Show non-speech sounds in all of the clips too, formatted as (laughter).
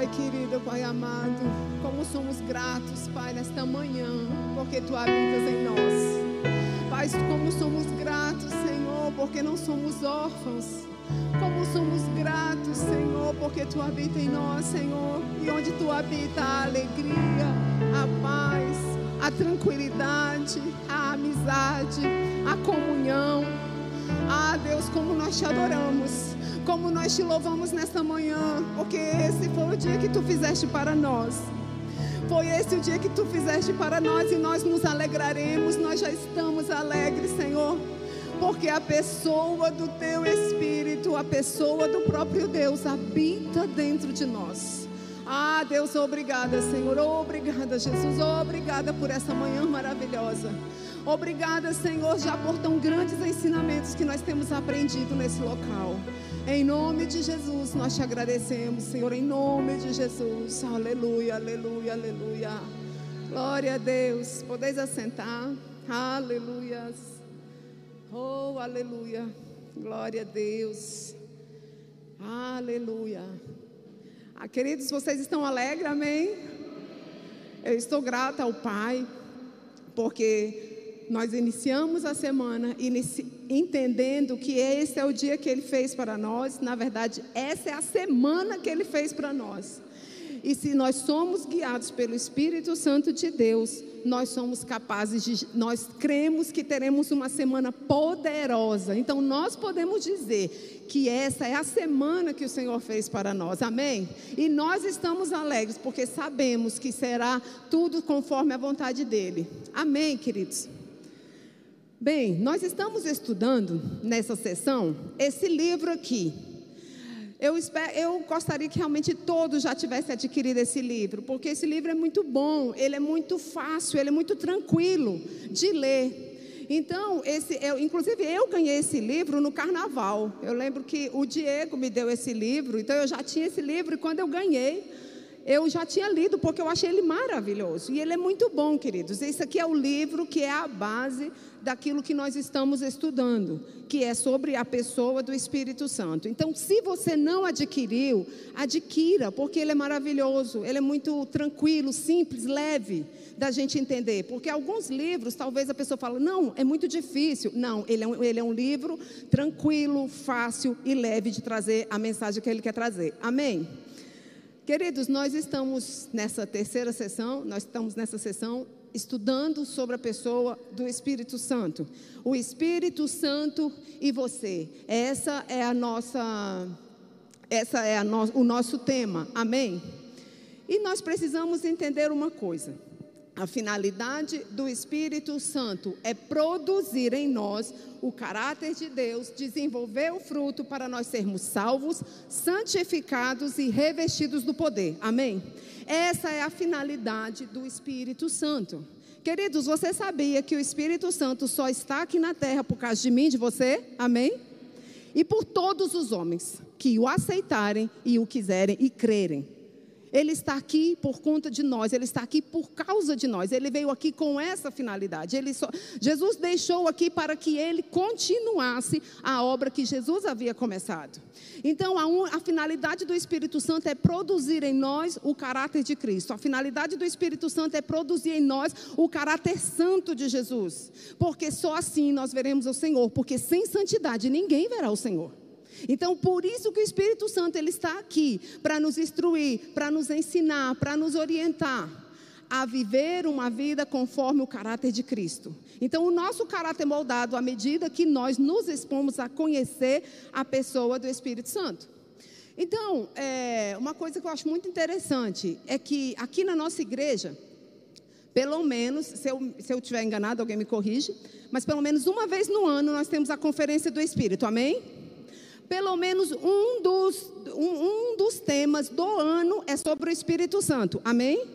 Pai querido, Pai amado, como somos gratos, Pai, nesta manhã, porque Tu habitas em nós. Pai, como somos gratos, Senhor, porque não somos órfãos. Como somos gratos, Senhor, porque Tu habita em nós, Senhor. E onde Tu habita a alegria, a paz, a tranquilidade, a amizade, a comunhão. Ah, Deus, como nós te adoramos, como nós te louvamos nesta manhã, porque esse foi o dia que tu fizeste para nós. Foi esse o dia que tu fizeste para nós e nós nos alegraremos, nós já estamos alegres, Senhor porque a pessoa do teu Espírito, a pessoa do próprio Deus habita dentro de nós. Ah, Deus, obrigada, Senhor. Obrigada, Jesus. Obrigada por essa manhã maravilhosa. Obrigada, Senhor, já por tão grandes ensinamentos que nós temos aprendido nesse local. Em nome de Jesus, nós te agradecemos, Senhor, em nome de Jesus. Aleluia, aleluia, aleluia. Glória a Deus. Podeis assentar. Aleluia. Oh, aleluia. Glória a Deus. Aleluia. Ah, queridos, vocês estão alegres, amém? Eu estou grata ao Pai, porque nós iniciamos a semana inici entendendo que esse é o dia que Ele fez para nós. Na verdade, essa é a semana que Ele fez para nós. E se nós somos guiados pelo Espírito Santo de Deus, nós somos capazes de, nós cremos que teremos uma semana poderosa. Então nós podemos dizer que essa é a semana que o Senhor fez para nós. Amém? E nós estamos alegres porque sabemos que será tudo conforme a vontade dele. Amém, queridos. Bem, nós estamos estudando nessa sessão esse livro aqui, eu, espero, eu gostaria que realmente todos já tivessem adquirido esse livro, porque esse livro é muito bom, ele é muito fácil, ele é muito tranquilo de ler. Então, esse, eu, inclusive eu ganhei esse livro no carnaval. Eu lembro que o Diego me deu esse livro, então eu já tinha esse livro e quando eu ganhei, eu já tinha lido porque eu achei ele maravilhoso. E ele é muito bom, queridos. Esse aqui é o livro que é a base daquilo que nós estamos estudando, que é sobre a pessoa do Espírito Santo. Então, se você não adquiriu, adquira, porque ele é maravilhoso, ele é muito tranquilo, simples, leve da gente entender. Porque alguns livros, talvez a pessoa fale, não, é muito difícil. Não, ele é um, ele é um livro tranquilo, fácil e leve de trazer a mensagem que ele quer trazer. Amém? Queridos, nós estamos nessa terceira sessão, nós estamos nessa sessão estudando sobre a pessoa do Espírito Santo. O Espírito Santo e você. Essa é a nossa essa é no, o nosso tema. Amém. E nós precisamos entender uma coisa. A finalidade do Espírito Santo é produzir em nós o caráter de Deus, desenvolver o fruto para nós sermos salvos, santificados e revestidos do poder. Amém? Essa é a finalidade do Espírito Santo. Queridos, você sabia que o Espírito Santo só está aqui na terra por causa de mim, de você? Amém? E por todos os homens que o aceitarem e o quiserem e crerem. Ele está aqui por conta de nós, ele está aqui por causa de nós. Ele veio aqui com essa finalidade. Ele só, Jesus deixou aqui para que ele continuasse a obra que Jesus havia começado. Então, a, un, a finalidade do Espírito Santo é produzir em nós o caráter de Cristo. A finalidade do Espírito Santo é produzir em nós o caráter santo de Jesus. Porque só assim nós veremos o Senhor. Porque sem santidade ninguém verá o Senhor. Então, por isso que o Espírito Santo ele está aqui para nos instruir, para nos ensinar, para nos orientar a viver uma vida conforme o caráter de Cristo. Então, o nosso caráter é moldado à medida que nós nos expomos a conhecer a pessoa do Espírito Santo. Então, é, uma coisa que eu acho muito interessante é que aqui na nossa igreja, pelo menos, se eu, se eu estiver enganado, alguém me corrige, mas pelo menos uma vez no ano nós temos a conferência do Espírito, amém? Pelo menos um dos, um, um dos temas do ano é sobre o Espírito Santo. Amém?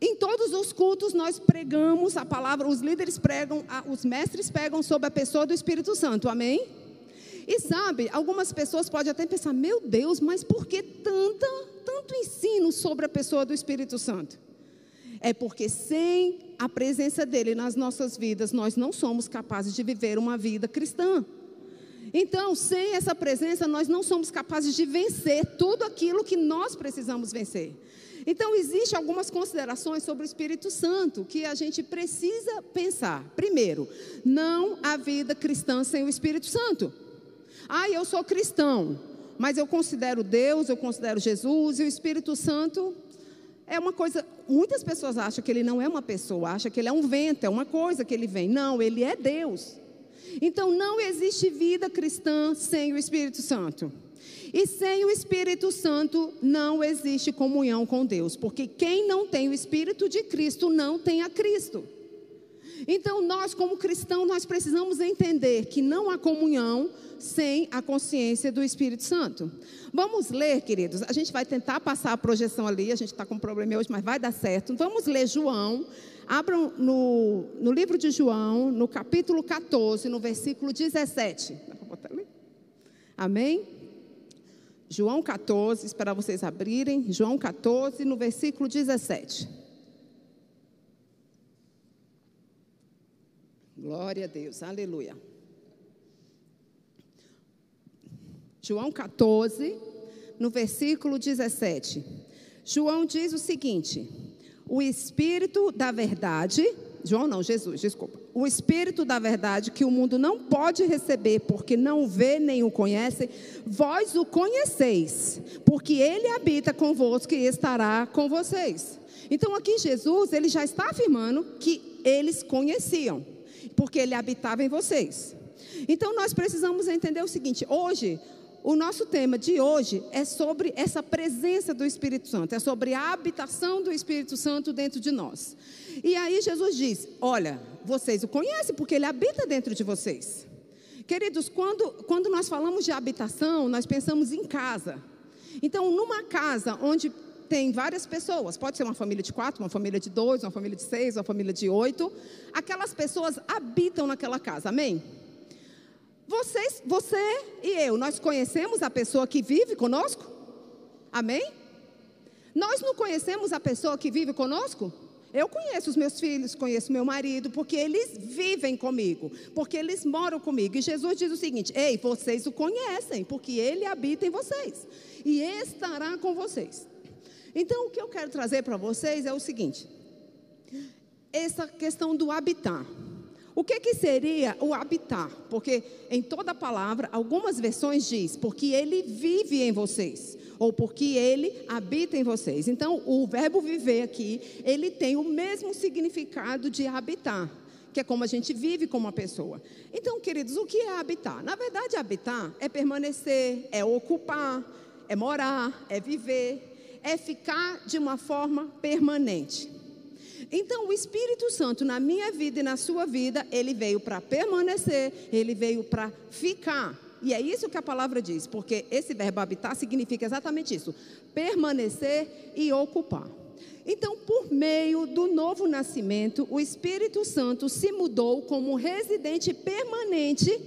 Em todos os cultos nós pregamos a palavra, os líderes pregam, os mestres pregam sobre a pessoa do Espírito Santo. Amém? E sabe, algumas pessoas podem até pensar: meu Deus, mas por que tanta, tanto ensino sobre a pessoa do Espírito Santo? É porque sem a presença dele nas nossas vidas, nós não somos capazes de viver uma vida cristã. Então, sem essa presença, nós não somos capazes de vencer tudo aquilo que nós precisamos vencer. Então, existem algumas considerações sobre o Espírito Santo que a gente precisa pensar. Primeiro, não há vida cristã sem o Espírito Santo. Ah, eu sou cristão, mas eu considero Deus, eu considero Jesus e o Espírito Santo é uma coisa. Muitas pessoas acham que ele não é uma pessoa, acham que ele é um vento, é uma coisa que ele vem. Não, ele é Deus. Então não existe vida cristã sem o Espírito Santo. E sem o Espírito Santo não existe comunhão com Deus, porque quem não tem o Espírito de Cristo não tem a Cristo. Então nós como cristãos nós precisamos entender que não há comunhão sem a consciência do Espírito Santo. Vamos ler, queridos. A gente vai tentar passar a projeção ali. A gente está com um problema hoje, mas vai dar certo. Vamos ler João. Abram no, no livro de João, no capítulo 14, no versículo 17. Dá para botar ali? Amém? João 14, esperar vocês abrirem. João 14, no versículo 17. Glória a Deus, aleluia. João 14, no versículo 17. João diz o seguinte: O Espírito da Verdade, João não, Jesus, desculpa. O Espírito da Verdade que o mundo não pode receber porque não o vê nem o conhece, vós o conheceis, porque ele habita convosco e estará com vocês. Então aqui Jesus, ele já está afirmando que eles conheciam, porque ele habitava em vocês. Então nós precisamos entender o seguinte: hoje o nosso tema de hoje é sobre essa presença do Espírito Santo, é sobre a habitação do Espírito Santo dentro de nós. E aí Jesus diz: Olha, vocês o conhecem porque ele habita dentro de vocês. Queridos, quando, quando nós falamos de habitação, nós pensamos em casa. Então, numa casa onde tem várias pessoas, pode ser uma família de quatro, uma família de dois, uma família de seis, uma família de oito, aquelas pessoas habitam naquela casa, amém? Vocês, você e eu, nós conhecemos a pessoa que vive conosco? Amém? Nós não conhecemos a pessoa que vive conosco? Eu conheço os meus filhos, conheço meu marido, porque eles vivem comigo, porque eles moram comigo. E Jesus diz o seguinte: Ei, vocês o conhecem, porque ele habita em vocês e estará com vocês. Então, o que eu quero trazer para vocês é o seguinte: essa questão do habitar. O que, que seria o habitar? Porque em toda a palavra, algumas versões diz, porque ele vive em vocês, ou porque ele habita em vocês. Então, o verbo viver aqui, ele tem o mesmo significado de habitar, que é como a gente vive com uma pessoa. Então, queridos, o que é habitar? Na verdade, habitar é permanecer, é ocupar, é morar, é viver, é ficar de uma forma permanente. Então, o Espírito Santo na minha vida e na sua vida, ele veio para permanecer, ele veio para ficar. E é isso que a palavra diz, porque esse verbo habitar significa exatamente isso: permanecer e ocupar. Então, por meio do novo nascimento, o Espírito Santo se mudou como residente permanente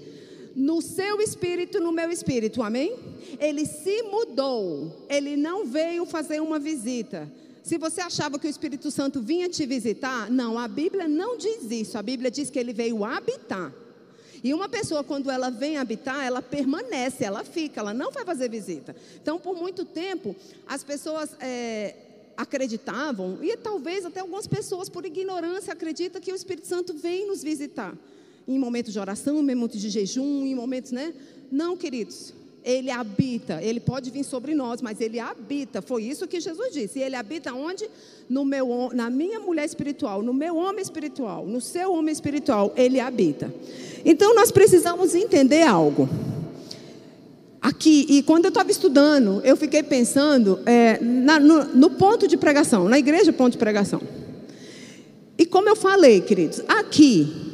no seu espírito, no meu espírito, amém? Ele se mudou, ele não veio fazer uma visita. Se você achava que o Espírito Santo vinha te visitar, não, a Bíblia não diz isso. A Bíblia diz que ele veio habitar. E uma pessoa, quando ela vem habitar, ela permanece, ela fica, ela não vai fazer visita. Então, por muito tempo, as pessoas é, acreditavam, e talvez até algumas pessoas, por ignorância, acreditam que o Espírito Santo vem nos visitar. Em momentos de oração, em momentos de jejum, em momentos, né? Não, queridos. Ele habita, ele pode vir sobre nós, mas ele habita. Foi isso que Jesus disse. E ele habita onde? No meu, na minha mulher espiritual, no meu homem espiritual, no seu homem espiritual, ele habita. Então nós precisamos entender algo. Aqui, e quando eu estava estudando, eu fiquei pensando é, na, no, no ponto de pregação, na igreja ponto de pregação. E como eu falei, queridos, aqui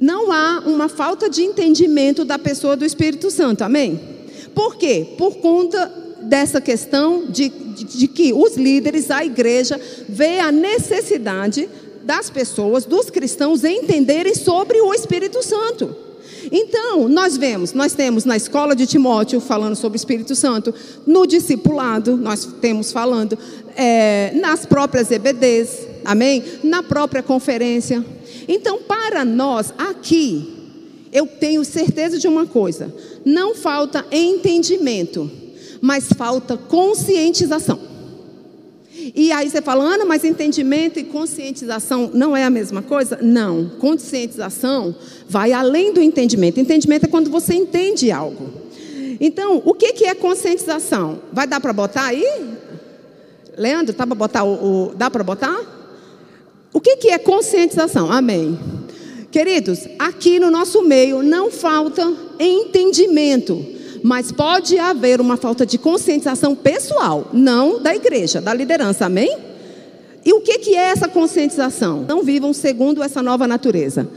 não há uma falta de entendimento da pessoa do Espírito Santo, amém? Por quê? Por conta dessa questão de, de, de que os líderes, a igreja, vê a necessidade das pessoas, dos cristãos, entenderem sobre o Espírito Santo. Então, nós vemos, nós temos na escola de Timóteo falando sobre o Espírito Santo, no discipulado, nós temos falando, é, nas próprias EBDs, amém? Na própria conferência. Então, para nós aqui, eu tenho certeza de uma coisa: não falta entendimento, mas falta conscientização. E aí você fala, Ana, mas entendimento e conscientização não é a mesma coisa? Não. Conscientização vai além do entendimento. Entendimento é quando você entende algo. Então, o que, que é conscientização? Vai dar para botar aí? Leandro, tá para botar o, o dá para botar? O que, que é conscientização? Amém. Queridos, aqui no nosso meio não falta entendimento, mas pode haver uma falta de conscientização pessoal, não da igreja, da liderança, amém? E o que, que é essa conscientização? Não vivam segundo essa nova natureza.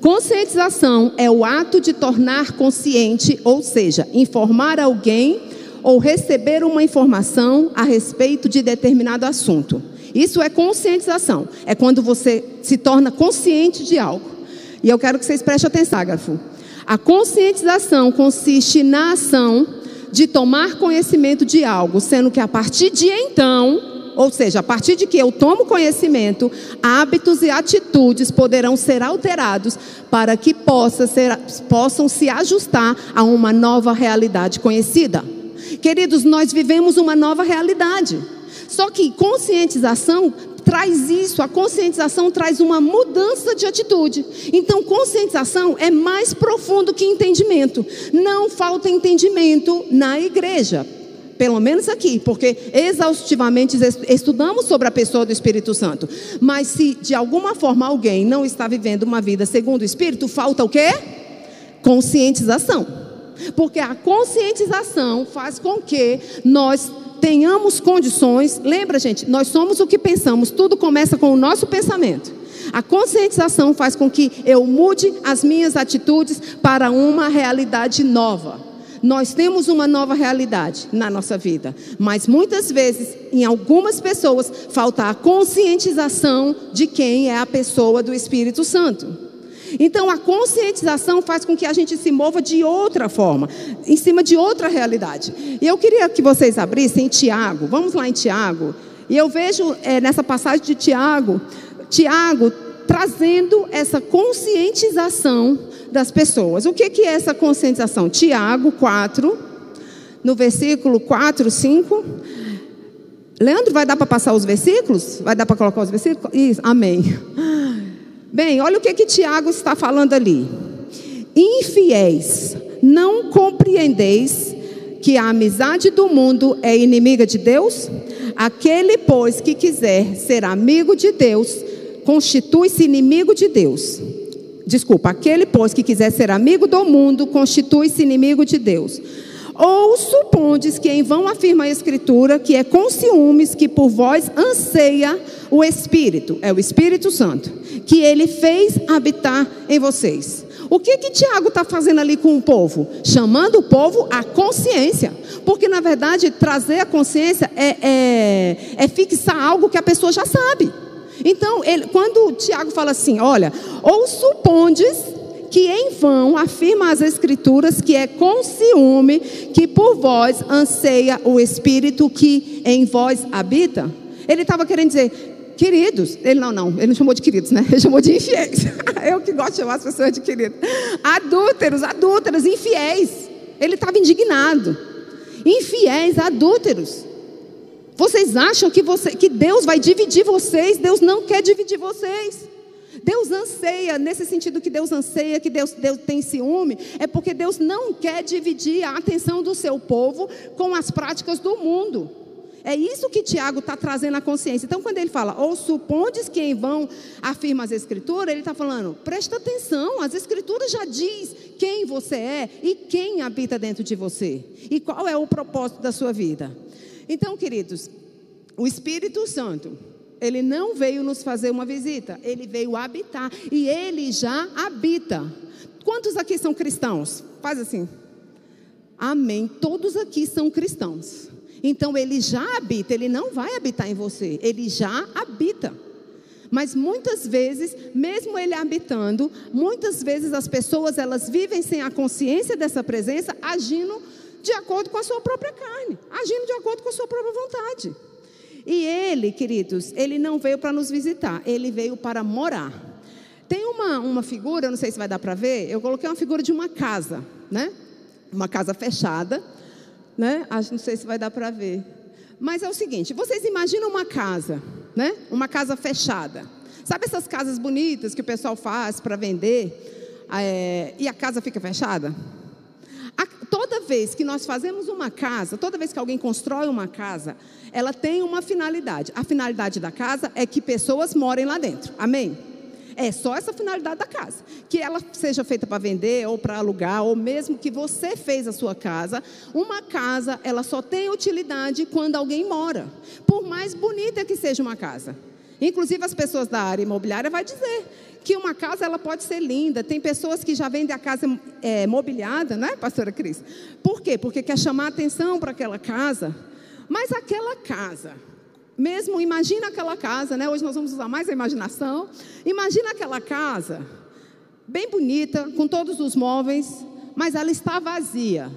Conscientização é o ato de tornar consciente, ou seja, informar alguém ou receber uma informação a respeito de determinado assunto. Isso é conscientização. É quando você se torna consciente de algo. E eu quero que vocês prestem atenção, Ágrafo. A conscientização consiste na ação de tomar conhecimento de algo, sendo que a partir de então, ou seja, a partir de que eu tomo conhecimento, hábitos e atitudes poderão ser alterados para que possa ser, possam se ajustar a uma nova realidade conhecida. Queridos, nós vivemos uma nova realidade. Só que conscientização traz isso, a conscientização traz uma mudança de atitude. Então, conscientização é mais profundo que entendimento. Não falta entendimento na igreja. Pelo menos aqui, porque exaustivamente estudamos sobre a pessoa do Espírito Santo. Mas se de alguma forma alguém não está vivendo uma vida segundo o Espírito, falta o quê? Conscientização. Porque a conscientização faz com que nós tenhamos condições. Lembra, gente, nós somos o que pensamos, tudo começa com o nosso pensamento. A conscientização faz com que eu mude as minhas atitudes para uma realidade nova. Nós temos uma nova realidade na nossa vida, mas muitas vezes, em algumas pessoas, falta a conscientização de quem é a pessoa do Espírito Santo. Então, a conscientização faz com que a gente se mova de outra forma, em cima de outra realidade. E eu queria que vocês abrissem Tiago, vamos lá em Tiago. E eu vejo é, nessa passagem de Tiago, Tiago trazendo essa conscientização das pessoas. O que, que é essa conscientização? Tiago 4, no versículo 4, 5. Leandro, vai dar para passar os versículos? Vai dar para colocar os versículos? Isso, amém. Bem, olha o que, que Tiago está falando ali. Infiéis, não compreendeis que a amizade do mundo é inimiga de Deus? Aquele, pois, que quiser ser amigo de Deus, constitui-se inimigo de Deus. Desculpa, aquele, pois, que quiser ser amigo do mundo, constitui-se inimigo de Deus. Ou supondes que em vão afirma a Escritura que é com ciúmes que por vós anseia o Espírito, é o Espírito Santo, que ele fez habitar em vocês. O que que Tiago está fazendo ali com o povo? Chamando o povo à consciência. Porque, na verdade, trazer a consciência é, é, é fixar algo que a pessoa já sabe. Então, ele, quando Tiago fala assim, olha, ou supondes que em vão afirma as Escrituras que é com ciúme que por vós anseia o Espírito que em vós habita? Ele estava querendo dizer, queridos, ele não, não, ele não chamou de queridos, né? Ele chamou de infiéis. (laughs) Eu que gosto de chamar as pessoas de queridos. Adúlteros, adúlteras, infiéis. Ele estava indignado. Infiéis, adúlteros. Vocês acham que, você, que Deus vai dividir vocês? Deus não quer dividir vocês. Deus anseia, nesse sentido que Deus anseia, que Deus, Deus tem ciúme, é porque Deus não quer dividir a atenção do seu povo com as práticas do mundo. É isso que Tiago está trazendo à consciência. Então, quando ele fala, ou supondes que em vão afirma as escrituras, ele está falando, presta atenção, as escrituras já diz quem você é e quem habita dentro de você. E qual é o propósito da sua vida. Então, queridos, o Espírito Santo, ele não veio nos fazer uma visita, ele veio habitar e ele já habita. Quantos aqui são cristãos? Faz assim. Amém. Todos aqui são cristãos. Então ele já habita, ele não vai habitar em você, ele já habita. Mas muitas vezes, mesmo ele habitando, muitas vezes as pessoas elas vivem sem a consciência dessa presença, agindo de acordo com a sua própria carne, agindo de acordo com a sua própria vontade. E ele, queridos, ele não veio para nos visitar, ele veio para morar. Tem uma, uma figura, não sei se vai dar para ver, eu coloquei uma figura de uma casa, né? Uma casa fechada, né? Acho, não sei se vai dar para ver. Mas é o seguinte, vocês imaginam uma casa, né? Uma casa fechada. Sabe essas casas bonitas que o pessoal faz para vender é, e a casa fica fechada? Toda vez que nós fazemos uma casa, toda vez que alguém constrói uma casa, ela tem uma finalidade. A finalidade da casa é que pessoas morem lá dentro. Amém? É só essa finalidade da casa. Que ela seja feita para vender ou para alugar, ou mesmo que você fez a sua casa. Uma casa, ela só tem utilidade quando alguém mora. Por mais bonita que seja uma casa. Inclusive as pessoas da área imobiliária vai dizer que uma casa ela pode ser linda. Tem pessoas que já vendem a casa é, mobiliada, não é, pastora Cris? Por quê? Porque quer chamar atenção para aquela casa. Mas aquela casa, mesmo, imagina aquela casa, né? Hoje nós vamos usar mais a imaginação. Imagina aquela casa, bem bonita, com todos os móveis, mas ela está vazia.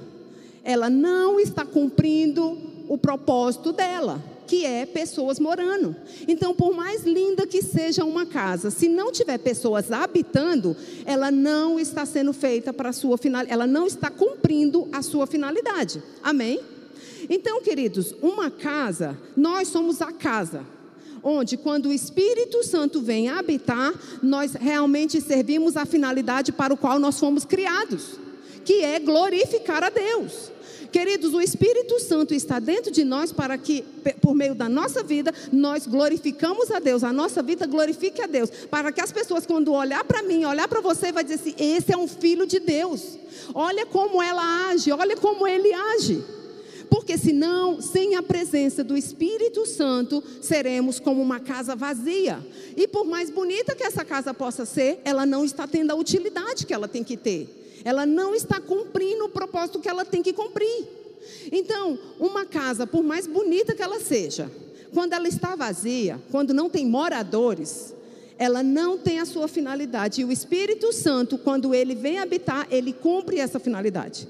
Ela não está cumprindo o propósito dela, que é pessoas morando. Então, por mais linda que seja uma casa, se não tiver pessoas habitando, ela não está sendo feita para a sua finalidade, ela não está cumprindo a sua finalidade. Amém? Então, queridos, uma casa, nós somos a casa. Onde, quando o Espírito Santo vem habitar, nós realmente servimos a finalidade para o qual nós fomos criados, que é glorificar a Deus. Queridos, o Espírito Santo está dentro de nós para que, por meio da nossa vida, nós glorificamos a Deus, a nossa vida glorifique a Deus, para que as pessoas, quando olhar para mim, olhar para você, vai dizer assim: esse é um filho de Deus. Olha como ela age, olha como ele age. Porque senão, sem a presença do Espírito Santo, seremos como uma casa vazia. E por mais bonita que essa casa possa ser, ela não está tendo a utilidade que ela tem que ter. Ela não está cumprindo o propósito que ela tem que cumprir. Então, uma casa, por mais bonita que ela seja, quando ela está vazia, quando não tem moradores, ela não tem a sua finalidade. E o Espírito Santo, quando ele vem habitar, ele cumpre essa finalidade.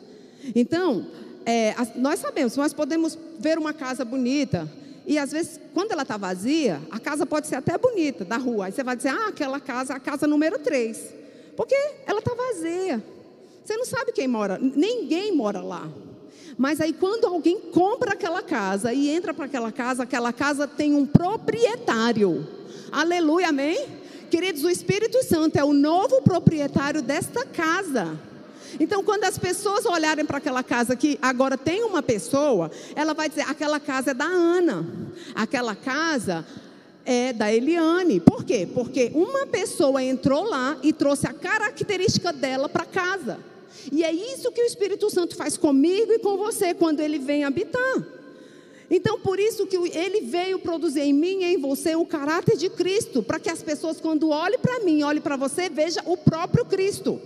Então, é, nós sabemos, nós podemos ver uma casa bonita, e às vezes, quando ela está vazia, a casa pode ser até bonita, da rua. Aí você vai dizer, ah, aquela casa, a casa número 3. Porque ela está vazia. Você não sabe quem mora, ninguém mora lá. Mas aí, quando alguém compra aquela casa e entra para aquela casa, aquela casa tem um proprietário. Aleluia, amém? Queridos, o Espírito Santo é o novo proprietário desta casa. Então, quando as pessoas olharem para aquela casa que agora tem uma pessoa, ela vai dizer: aquela casa é da Ana, aquela casa é da Eliane. Por quê? Porque uma pessoa entrou lá e trouxe a característica dela para casa. E é isso que o Espírito Santo faz comigo e com você quando ele vem habitar. Então, por isso que ele veio produzir em mim e em você o caráter de Cristo, para que as pessoas, quando olhem para mim, olhem para você, vejam o próprio Cristo.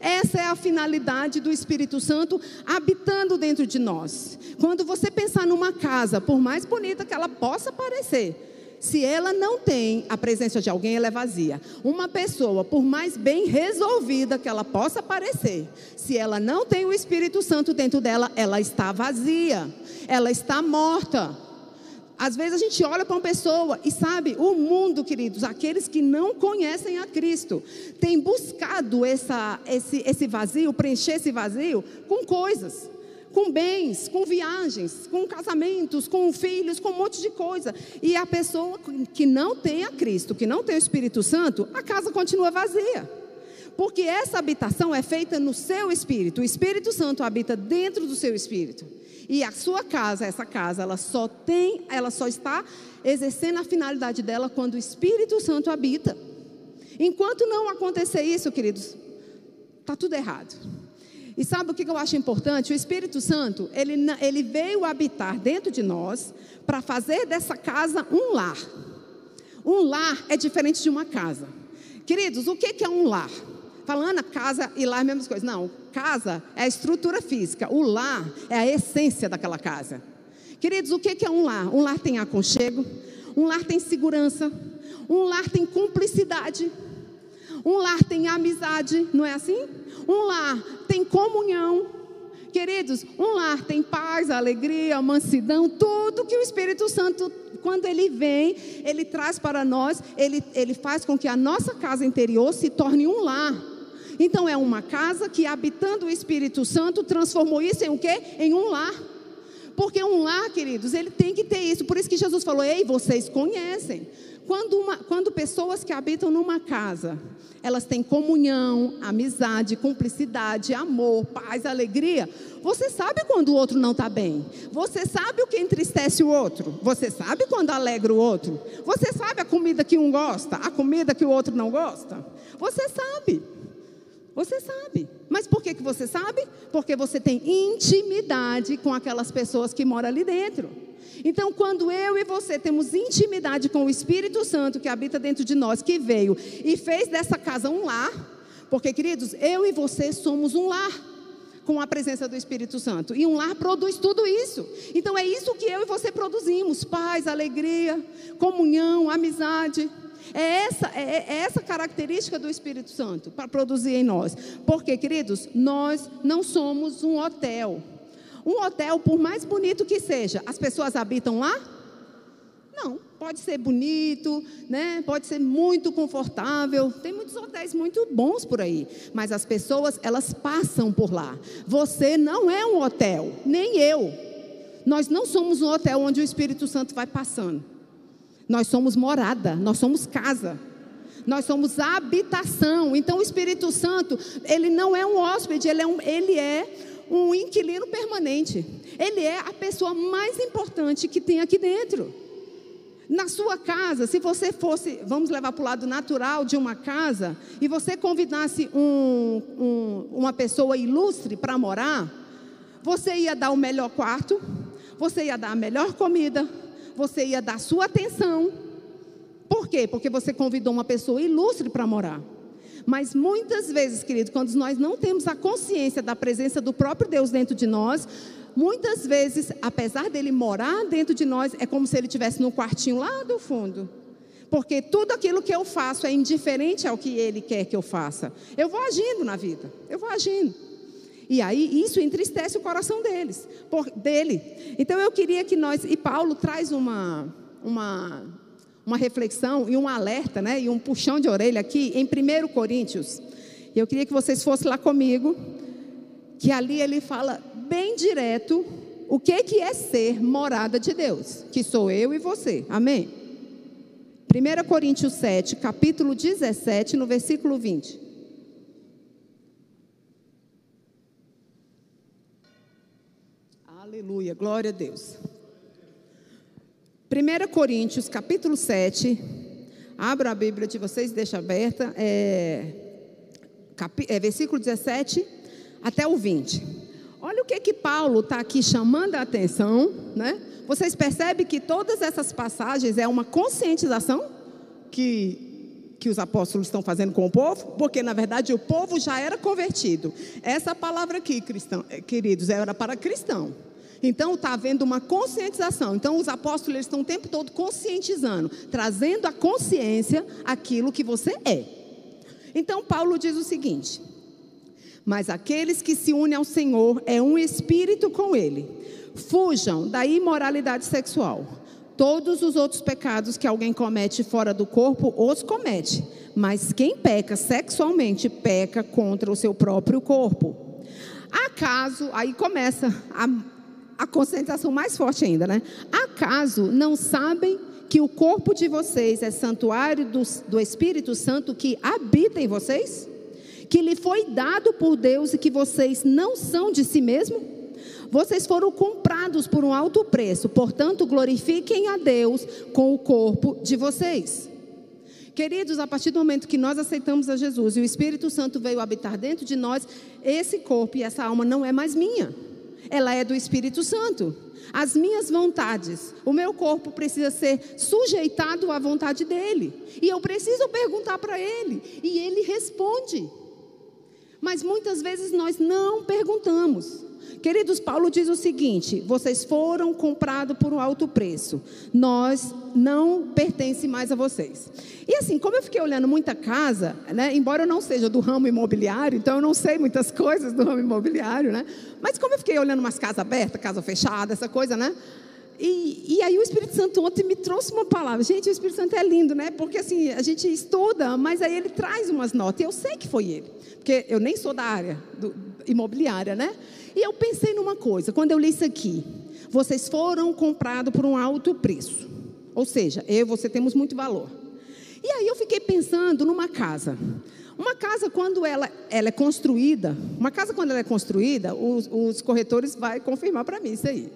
Essa é a finalidade do Espírito Santo habitando dentro de nós. Quando você pensar numa casa, por mais bonita que ela possa parecer, se ela não tem a presença de alguém, ela é vazia. Uma pessoa, por mais bem resolvida que ela possa parecer, se ela não tem o Espírito Santo dentro dela, ela está vazia, ela está morta. Às vezes a gente olha para uma pessoa e sabe, o mundo, queridos, aqueles que não conhecem a Cristo, tem buscado essa, esse, esse vazio, preencher esse vazio com coisas, com bens, com viagens, com casamentos, com filhos, com um monte de coisa. E a pessoa que não tem a Cristo, que não tem o Espírito Santo, a casa continua vazia. Porque essa habitação é feita no seu espírito. O Espírito Santo habita dentro do seu espírito. E a sua casa, essa casa, ela só tem, ela só está exercendo a finalidade dela quando o Espírito Santo habita. Enquanto não acontecer isso, queridos, está tudo errado. E sabe o que eu acho importante? O Espírito Santo, ele, ele veio habitar dentro de nós para fazer dessa casa um lar. Um lar é diferente de uma casa. Queridos, o que é um lar? Falando casa e lar, é a mesma coisa. Não, casa é a estrutura física, o lar é a essência daquela casa. Queridos, o que é um lar? Um lar tem aconchego, um lar tem segurança, um lar tem cumplicidade, um lar tem amizade, não é assim? Um lar tem comunhão. Queridos, um lar tem paz, alegria, mansidão, tudo que o Espírito Santo quando ele vem, ele traz para nós, ele, ele faz com que a nossa casa interior se torne um lar. Então é uma casa que habitando o Espírito Santo transformou isso em o quê? Em um lar. Porque um lar, queridos, ele tem que ter isso. Por isso que Jesus falou: "Ei, vocês conhecem". Quando, uma, quando pessoas que habitam numa casa, elas têm comunhão, amizade, cumplicidade, amor, paz, alegria, você sabe quando o outro não está bem. Você sabe o que entristece o outro. Você sabe quando alegra o outro. Você sabe a comida que um gosta, a comida que o outro não gosta. Você sabe. Você sabe. Mas por que, que você sabe? Porque você tem intimidade com aquelas pessoas que moram ali dentro. Então, quando eu e você temos intimidade com o Espírito Santo que habita dentro de nós, que veio e fez dessa casa um lar, porque, queridos, eu e você somos um lar com a presença do Espírito Santo. E um lar produz tudo isso. Então é isso que eu e você produzimos: paz, alegria, comunhão, amizade. É essa, é, é essa característica do Espírito Santo para produzir em nós. Porque, queridos, nós não somos um hotel. Um hotel, por mais bonito que seja, as pessoas habitam lá? Não, pode ser bonito, né? Pode ser muito confortável. Tem muitos hotéis muito bons por aí, mas as pessoas elas passam por lá. Você não é um hotel, nem eu. Nós não somos um hotel onde o Espírito Santo vai passando. Nós somos morada, nós somos casa. Nós somos habitação. Então o Espírito Santo, ele não é um hóspede, ele é um, ele é um inquilino permanente. Ele é a pessoa mais importante que tem aqui dentro. Na sua casa, se você fosse, vamos levar para o lado natural de uma casa, e você convidasse um, um, uma pessoa ilustre para morar, você ia dar o melhor quarto, você ia dar a melhor comida, você ia dar sua atenção. Por quê? Porque você convidou uma pessoa ilustre para morar. Mas muitas vezes, querido, quando nós não temos a consciência da presença do próprio Deus dentro de nós, muitas vezes, apesar dele morar dentro de nós, é como se ele estivesse no quartinho lá do fundo. Porque tudo aquilo que eu faço é indiferente ao que ele quer que eu faça. Eu vou agindo na vida, eu vou agindo. E aí isso entristece o coração deles, por, dele. Então eu queria que nós, e Paulo traz uma, uma uma reflexão e um alerta, né, e um puxão de orelha aqui em 1 Coríntios. Eu queria que vocês fossem lá comigo, que ali ele fala bem direto o que, que é ser morada de Deus, que sou eu e você. Amém? 1 Coríntios 7, capítulo 17, no versículo 20. Aleluia, glória a Deus. 1 Coríntios, capítulo 7. Abra a Bíblia de vocês, deixa aberta. É, é, versículo 17 até o 20. Olha o que que Paulo está aqui chamando a atenção, né? Vocês percebem que todas essas passagens é uma conscientização que que os apóstolos estão fazendo com o povo, porque na verdade o povo já era convertido. Essa palavra aqui, cristão, queridos, era para cristão. Então está havendo uma conscientização. Então os apóstolos estão o tempo todo conscientizando, trazendo à consciência aquilo que você é. Então Paulo diz o seguinte: Mas aqueles que se unem ao Senhor é um espírito com ele. Fujam da imoralidade sexual. Todos os outros pecados que alguém comete fora do corpo, os comete. Mas quem peca sexualmente, peca contra o seu próprio corpo. Acaso, aí começa a a concentração mais forte ainda, né? Acaso não sabem que o corpo de vocês é santuário do, do Espírito Santo que habita em vocês? Que lhe foi dado por Deus e que vocês não são de si mesmo? Vocês foram comprados por um alto preço, portanto, glorifiquem a Deus com o corpo de vocês. Queridos, a partir do momento que nós aceitamos a Jesus e o Espírito Santo veio habitar dentro de nós, esse corpo e essa alma não é mais minha ela é do Espírito Santo. As minhas vontades, o meu corpo precisa ser sujeitado à vontade dele. E eu preciso perguntar para ele, e ele responde. Mas muitas vezes nós não perguntamos. Queridos, Paulo diz o seguinte: vocês foram comprados por um alto preço, nós não pertence mais a vocês. E assim, como eu fiquei olhando muita casa, né, embora eu não seja do ramo imobiliário, então eu não sei muitas (laughs) coisas do ramo imobiliário, né? Mas como eu fiquei olhando umas casas abertas, casa fechada, essa coisa, né? e, e, aí o Espírito Santo ontem me trouxe uma palavra. Gente, o Espírito Santo é lindo, né? Porque assim, a gente estuda, mas aí ele traz umas notas. Eu sei que foi ele. Porque eu nem sou da área do, imobiliária, né? E eu pensei numa coisa, quando eu li isso aqui. Vocês foram comprados por um alto preço. Ou seja, eu e você temos muito valor. E aí eu fiquei pensando numa casa. Uma casa, quando ela, ela é construída, uma casa, quando ela é construída, os, os corretores vão confirmar para mim isso aí.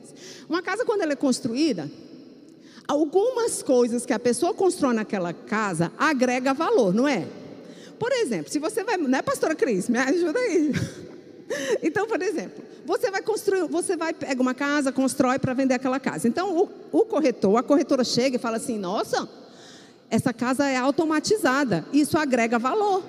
Uma casa, quando ela é construída, algumas coisas que a pessoa constrói naquela casa agrega valor, não é? Por exemplo, se você vai. Não é, pastora Cris? Me ajuda aí. (laughs) (laughs) Então, por exemplo, você vai construir, você vai pega uma casa, constrói para vender aquela casa. Então, o, o corretor, a corretora chega e fala assim: nossa, essa casa é automatizada, isso agrega valor.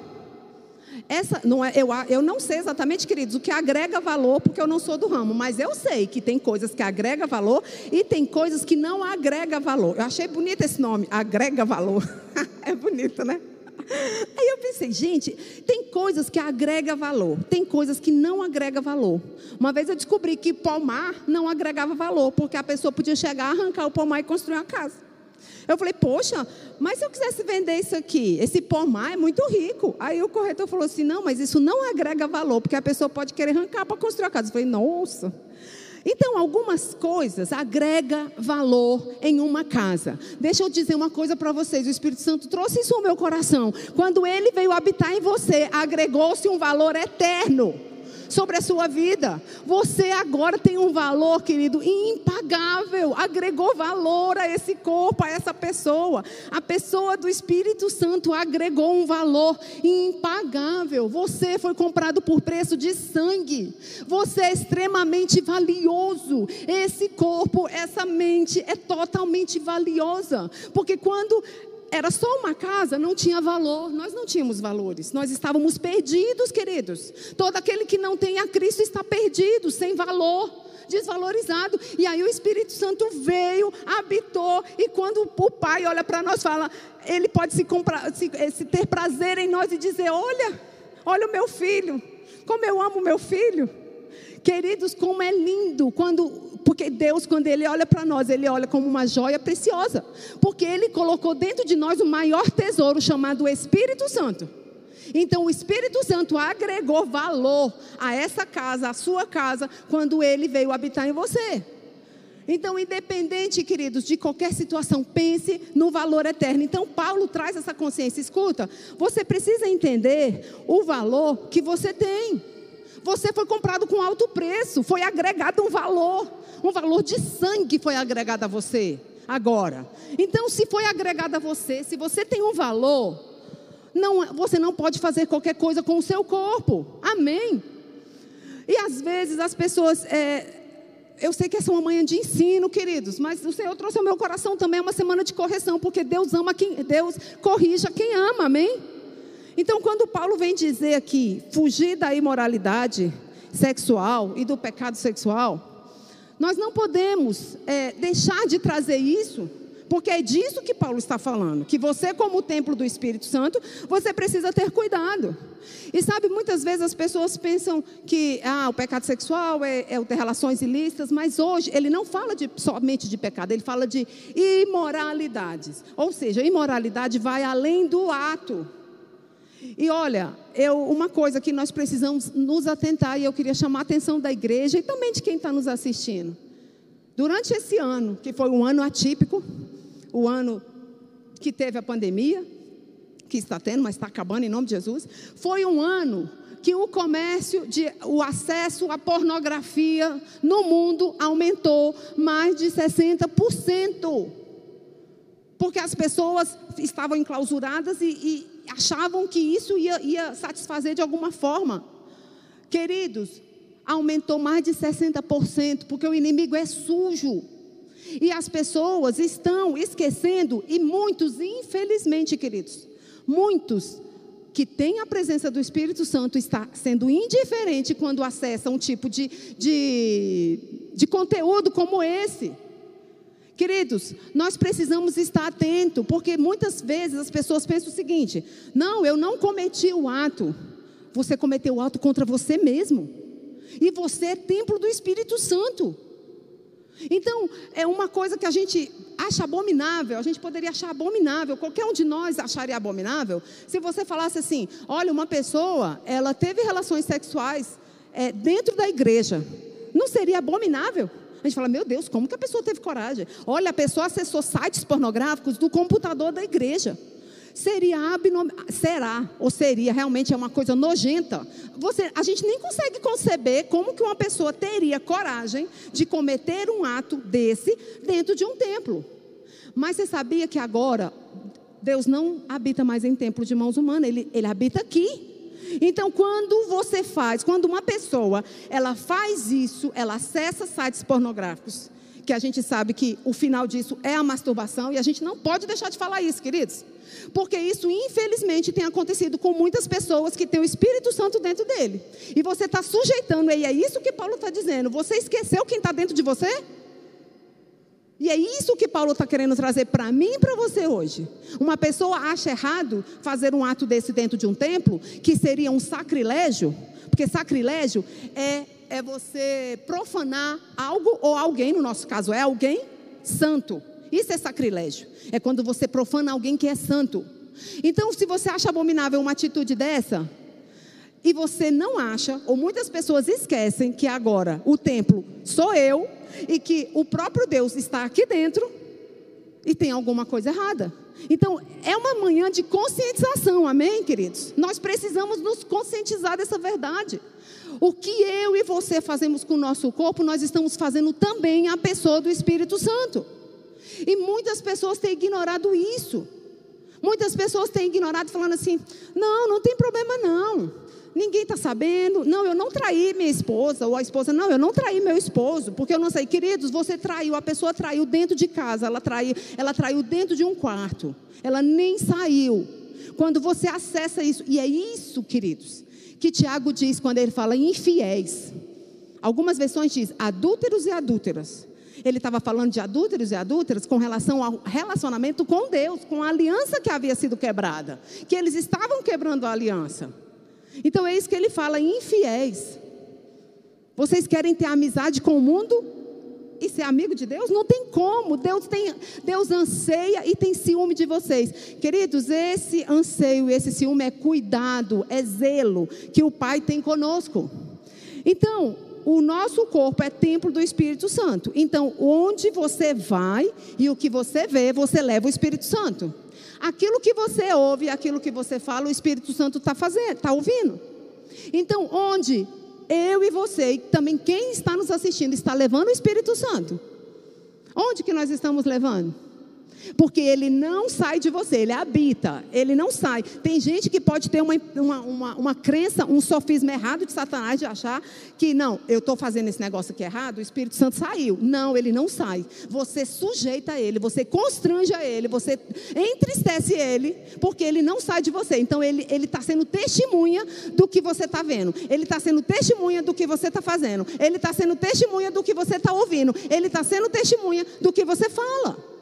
Essa, não é, eu, eu não sei exatamente, queridos, o que agrega valor, porque eu não sou do ramo, mas eu sei que tem coisas que agrega valor e tem coisas que não agrega valor. Eu achei bonito esse nome, agrega valor. (laughs) é bonito, né? Aí eu pensei, gente, tem coisas que agrega valor, tem coisas que não agrega valor. Uma vez eu descobri que pomar não agregava valor, porque a pessoa podia chegar, arrancar o pomar e construir uma casa. Eu falei, poxa, mas se eu quisesse vender isso aqui, esse pomar é muito rico. Aí o corretor falou assim: não, mas isso não agrega valor, porque a pessoa pode querer arrancar para construir a casa. Eu falei, nossa. Então, algumas coisas agrega valor em uma casa. Deixa eu dizer uma coisa para vocês: o Espírito Santo trouxe isso ao meu coração. Quando ele veio habitar em você, agregou-se um valor eterno sobre a sua vida. Você agora tem um valor, querido, impagável. Agregou valor a esse corpo, a essa pessoa. A pessoa do Espírito Santo agregou um valor impagável. Você foi comprado por preço de sangue. Você é extremamente valioso. Esse corpo, essa mente é totalmente valiosa. Porque quando era só uma casa, não tinha valor, nós não tínhamos valores, nós estávamos perdidos, queridos. Todo aquele que não tem a Cristo está perdido, sem valor, desvalorizado. E aí o Espírito Santo veio, habitou, e quando o Pai olha para nós, fala, ele pode se, comprar, se, eh, se ter prazer em nós e dizer: Olha, olha o meu filho, como eu amo meu filho. Queridos, como é lindo quando, porque Deus, quando Ele olha para nós, Ele olha como uma joia preciosa, porque Ele colocou dentro de nós o maior tesouro chamado Espírito Santo. Então, o Espírito Santo agregou valor a essa casa, a sua casa, quando Ele veio habitar em você. Então, independente, queridos, de qualquer situação, pense no valor eterno. Então, Paulo traz essa consciência. Escuta, você precisa entender o valor que você tem. Você foi comprado com alto preço, foi agregado um valor, um valor de sangue foi agregado a você agora. Então, se foi agregado a você, se você tem um valor, não, você não pode fazer qualquer coisa com o seu corpo. Amém. E às vezes as pessoas, é, eu sei que essa é uma manhã de ensino, queridos, mas o Senhor trouxe ao meu coração também uma semana de correção, porque Deus ama quem, Deus corrige a quem ama, amém? Então, quando Paulo vem dizer aqui, fugir da imoralidade sexual e do pecado sexual, nós não podemos é, deixar de trazer isso, porque é disso que Paulo está falando. Que você, como templo do Espírito Santo, você precisa ter cuidado. E sabe, muitas vezes as pessoas pensam que ah, o pecado sexual é, é ter relações ilícitas, mas hoje ele não fala de, somente de pecado, ele fala de imoralidades. Ou seja, imoralidade vai além do ato. E olha, eu, uma coisa que nós precisamos nos atentar, e eu queria chamar a atenção da igreja e também de quem está nos assistindo. Durante esse ano, que foi um ano atípico, o ano que teve a pandemia, que está tendo, mas está acabando em nome de Jesus, foi um ano que o comércio, de, o acesso à pornografia no mundo aumentou mais de 60%. Porque as pessoas estavam enclausuradas e, e achavam que isso ia, ia satisfazer de alguma forma. Queridos, aumentou mais de 60%, porque o inimigo é sujo. E as pessoas estão esquecendo, e muitos, infelizmente, queridos, muitos que têm a presença do Espírito Santo está sendo indiferente quando acessa um tipo de, de, de conteúdo como esse. Queridos, nós precisamos estar atentos, porque muitas vezes as pessoas pensam o seguinte: não, eu não cometi o ato. Você cometeu o ato contra você mesmo. E você é templo do Espírito Santo. Então, é uma coisa que a gente acha abominável, a gente poderia achar abominável, qualquer um de nós acharia abominável, se você falasse assim: olha, uma pessoa, ela teve relações sexuais é, dentro da igreja, não seria abominável? A gente fala, meu Deus, como que a pessoa teve coragem? Olha, a pessoa acessou sites pornográficos do computador da igreja seria abnom... será ou seria realmente é uma coisa nojenta. Você, a gente nem consegue conceber como que uma pessoa teria coragem de cometer um ato desse dentro de um templo. Mas você sabia que agora Deus não habita mais em templo de mãos humanas, ele, ele habita aqui. Então, quando você faz, quando uma pessoa ela faz isso, ela acessa sites pornográficos, que a gente sabe que o final disso é a masturbação, e a gente não pode deixar de falar isso, queridos. Porque isso, infelizmente, tem acontecido com muitas pessoas que têm o Espírito Santo dentro dele. E você está sujeitando, e é isso que Paulo está dizendo. Você esqueceu quem está dentro de você? E é isso que Paulo está querendo trazer para mim e para você hoje. Uma pessoa acha errado fazer um ato desse dentro de um templo, que seria um sacrilégio, porque sacrilégio é é você profanar algo ou alguém, no nosso caso é alguém santo. Isso é sacrilégio. É quando você profana alguém que é santo. Então, se você acha abominável uma atitude dessa, e você não acha, ou muitas pessoas esquecem que agora o templo sou eu e que o próprio Deus está aqui dentro e tem alguma coisa errada. Então, é uma manhã de conscientização, amém, queridos? Nós precisamos nos conscientizar dessa verdade. O que eu e você fazemos com o nosso corpo, nós estamos fazendo também a pessoa do Espírito Santo. E muitas pessoas têm ignorado isso. Muitas pessoas têm ignorado, falando assim: não, não tem problema não. Ninguém está sabendo. Não, eu não traí minha esposa. Ou a esposa, não, eu não traí meu esposo. Porque eu não sei. Queridos, você traiu. A pessoa traiu dentro de casa. Ela traiu, ela traiu dentro de um quarto. Ela nem saiu. Quando você acessa isso. E é isso, queridos, que Tiago diz quando ele fala infiéis. Algumas versões diz adúlteros e adúlteras. Ele estava falando de adúlteros e adúlteras com relação ao relacionamento com Deus, com a aliança que havia sido quebrada, que eles estavam quebrando a aliança. Então é isso que ele fala, infiéis. Vocês querem ter amizade com o mundo e ser amigo de Deus? Não tem como. Deus tem, Deus anseia e tem ciúme de vocês. Queridos, esse anseio, esse ciúme é cuidado, é zelo que o Pai tem conosco. Então, o nosso corpo é templo do Espírito Santo. Então, onde você vai e o que você vê, você leva o Espírito Santo. Aquilo que você ouve, aquilo que você fala, o Espírito Santo está fazendo, está ouvindo. Então, onde eu e você, e também quem está nos assistindo, está levando o Espírito Santo. Onde que nós estamos levando? Porque ele não sai de você, ele habita, ele não sai. Tem gente que pode ter uma, uma, uma, uma crença, um sofisma errado de Satanás de achar que, não, eu estou fazendo esse negócio aqui errado, o Espírito Santo saiu. Não, ele não sai. Você sujeita a ele, você constrange a ele, você entristece ele, porque ele não sai de você. Então ele está sendo testemunha do que você está vendo, ele está sendo testemunha do que você está fazendo, ele está sendo testemunha do que você está ouvindo, ele está sendo testemunha do que você fala.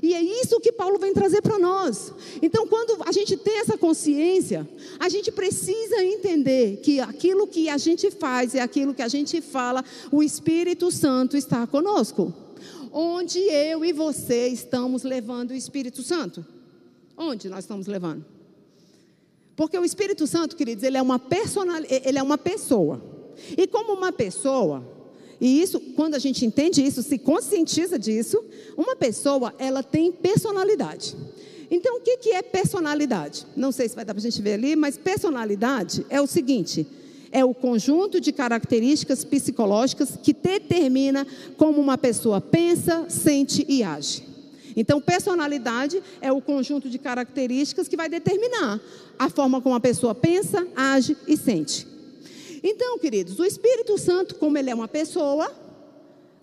E é isso que Paulo vem trazer para nós. Então, quando a gente tem essa consciência, a gente precisa entender que aquilo que a gente faz e aquilo que a gente fala, o Espírito Santo está conosco. Onde eu e você estamos levando o Espírito Santo? Onde nós estamos levando? Porque o Espírito Santo, queridos, ele é uma personal, ele é uma pessoa. E como uma pessoa, e isso, quando a gente entende isso, se conscientiza disso, uma pessoa, ela tem personalidade. Então, o que, é personalidade? Não sei se vai dar para a gente ver ali, mas personalidade é o seguinte: é o conjunto de características psicológicas que determina como uma pessoa pensa, sente e age. Então, personalidade é o conjunto de características que vai determinar a forma como a pessoa pensa, age e sente. Então, queridos, o Espírito Santo, como ele é uma pessoa,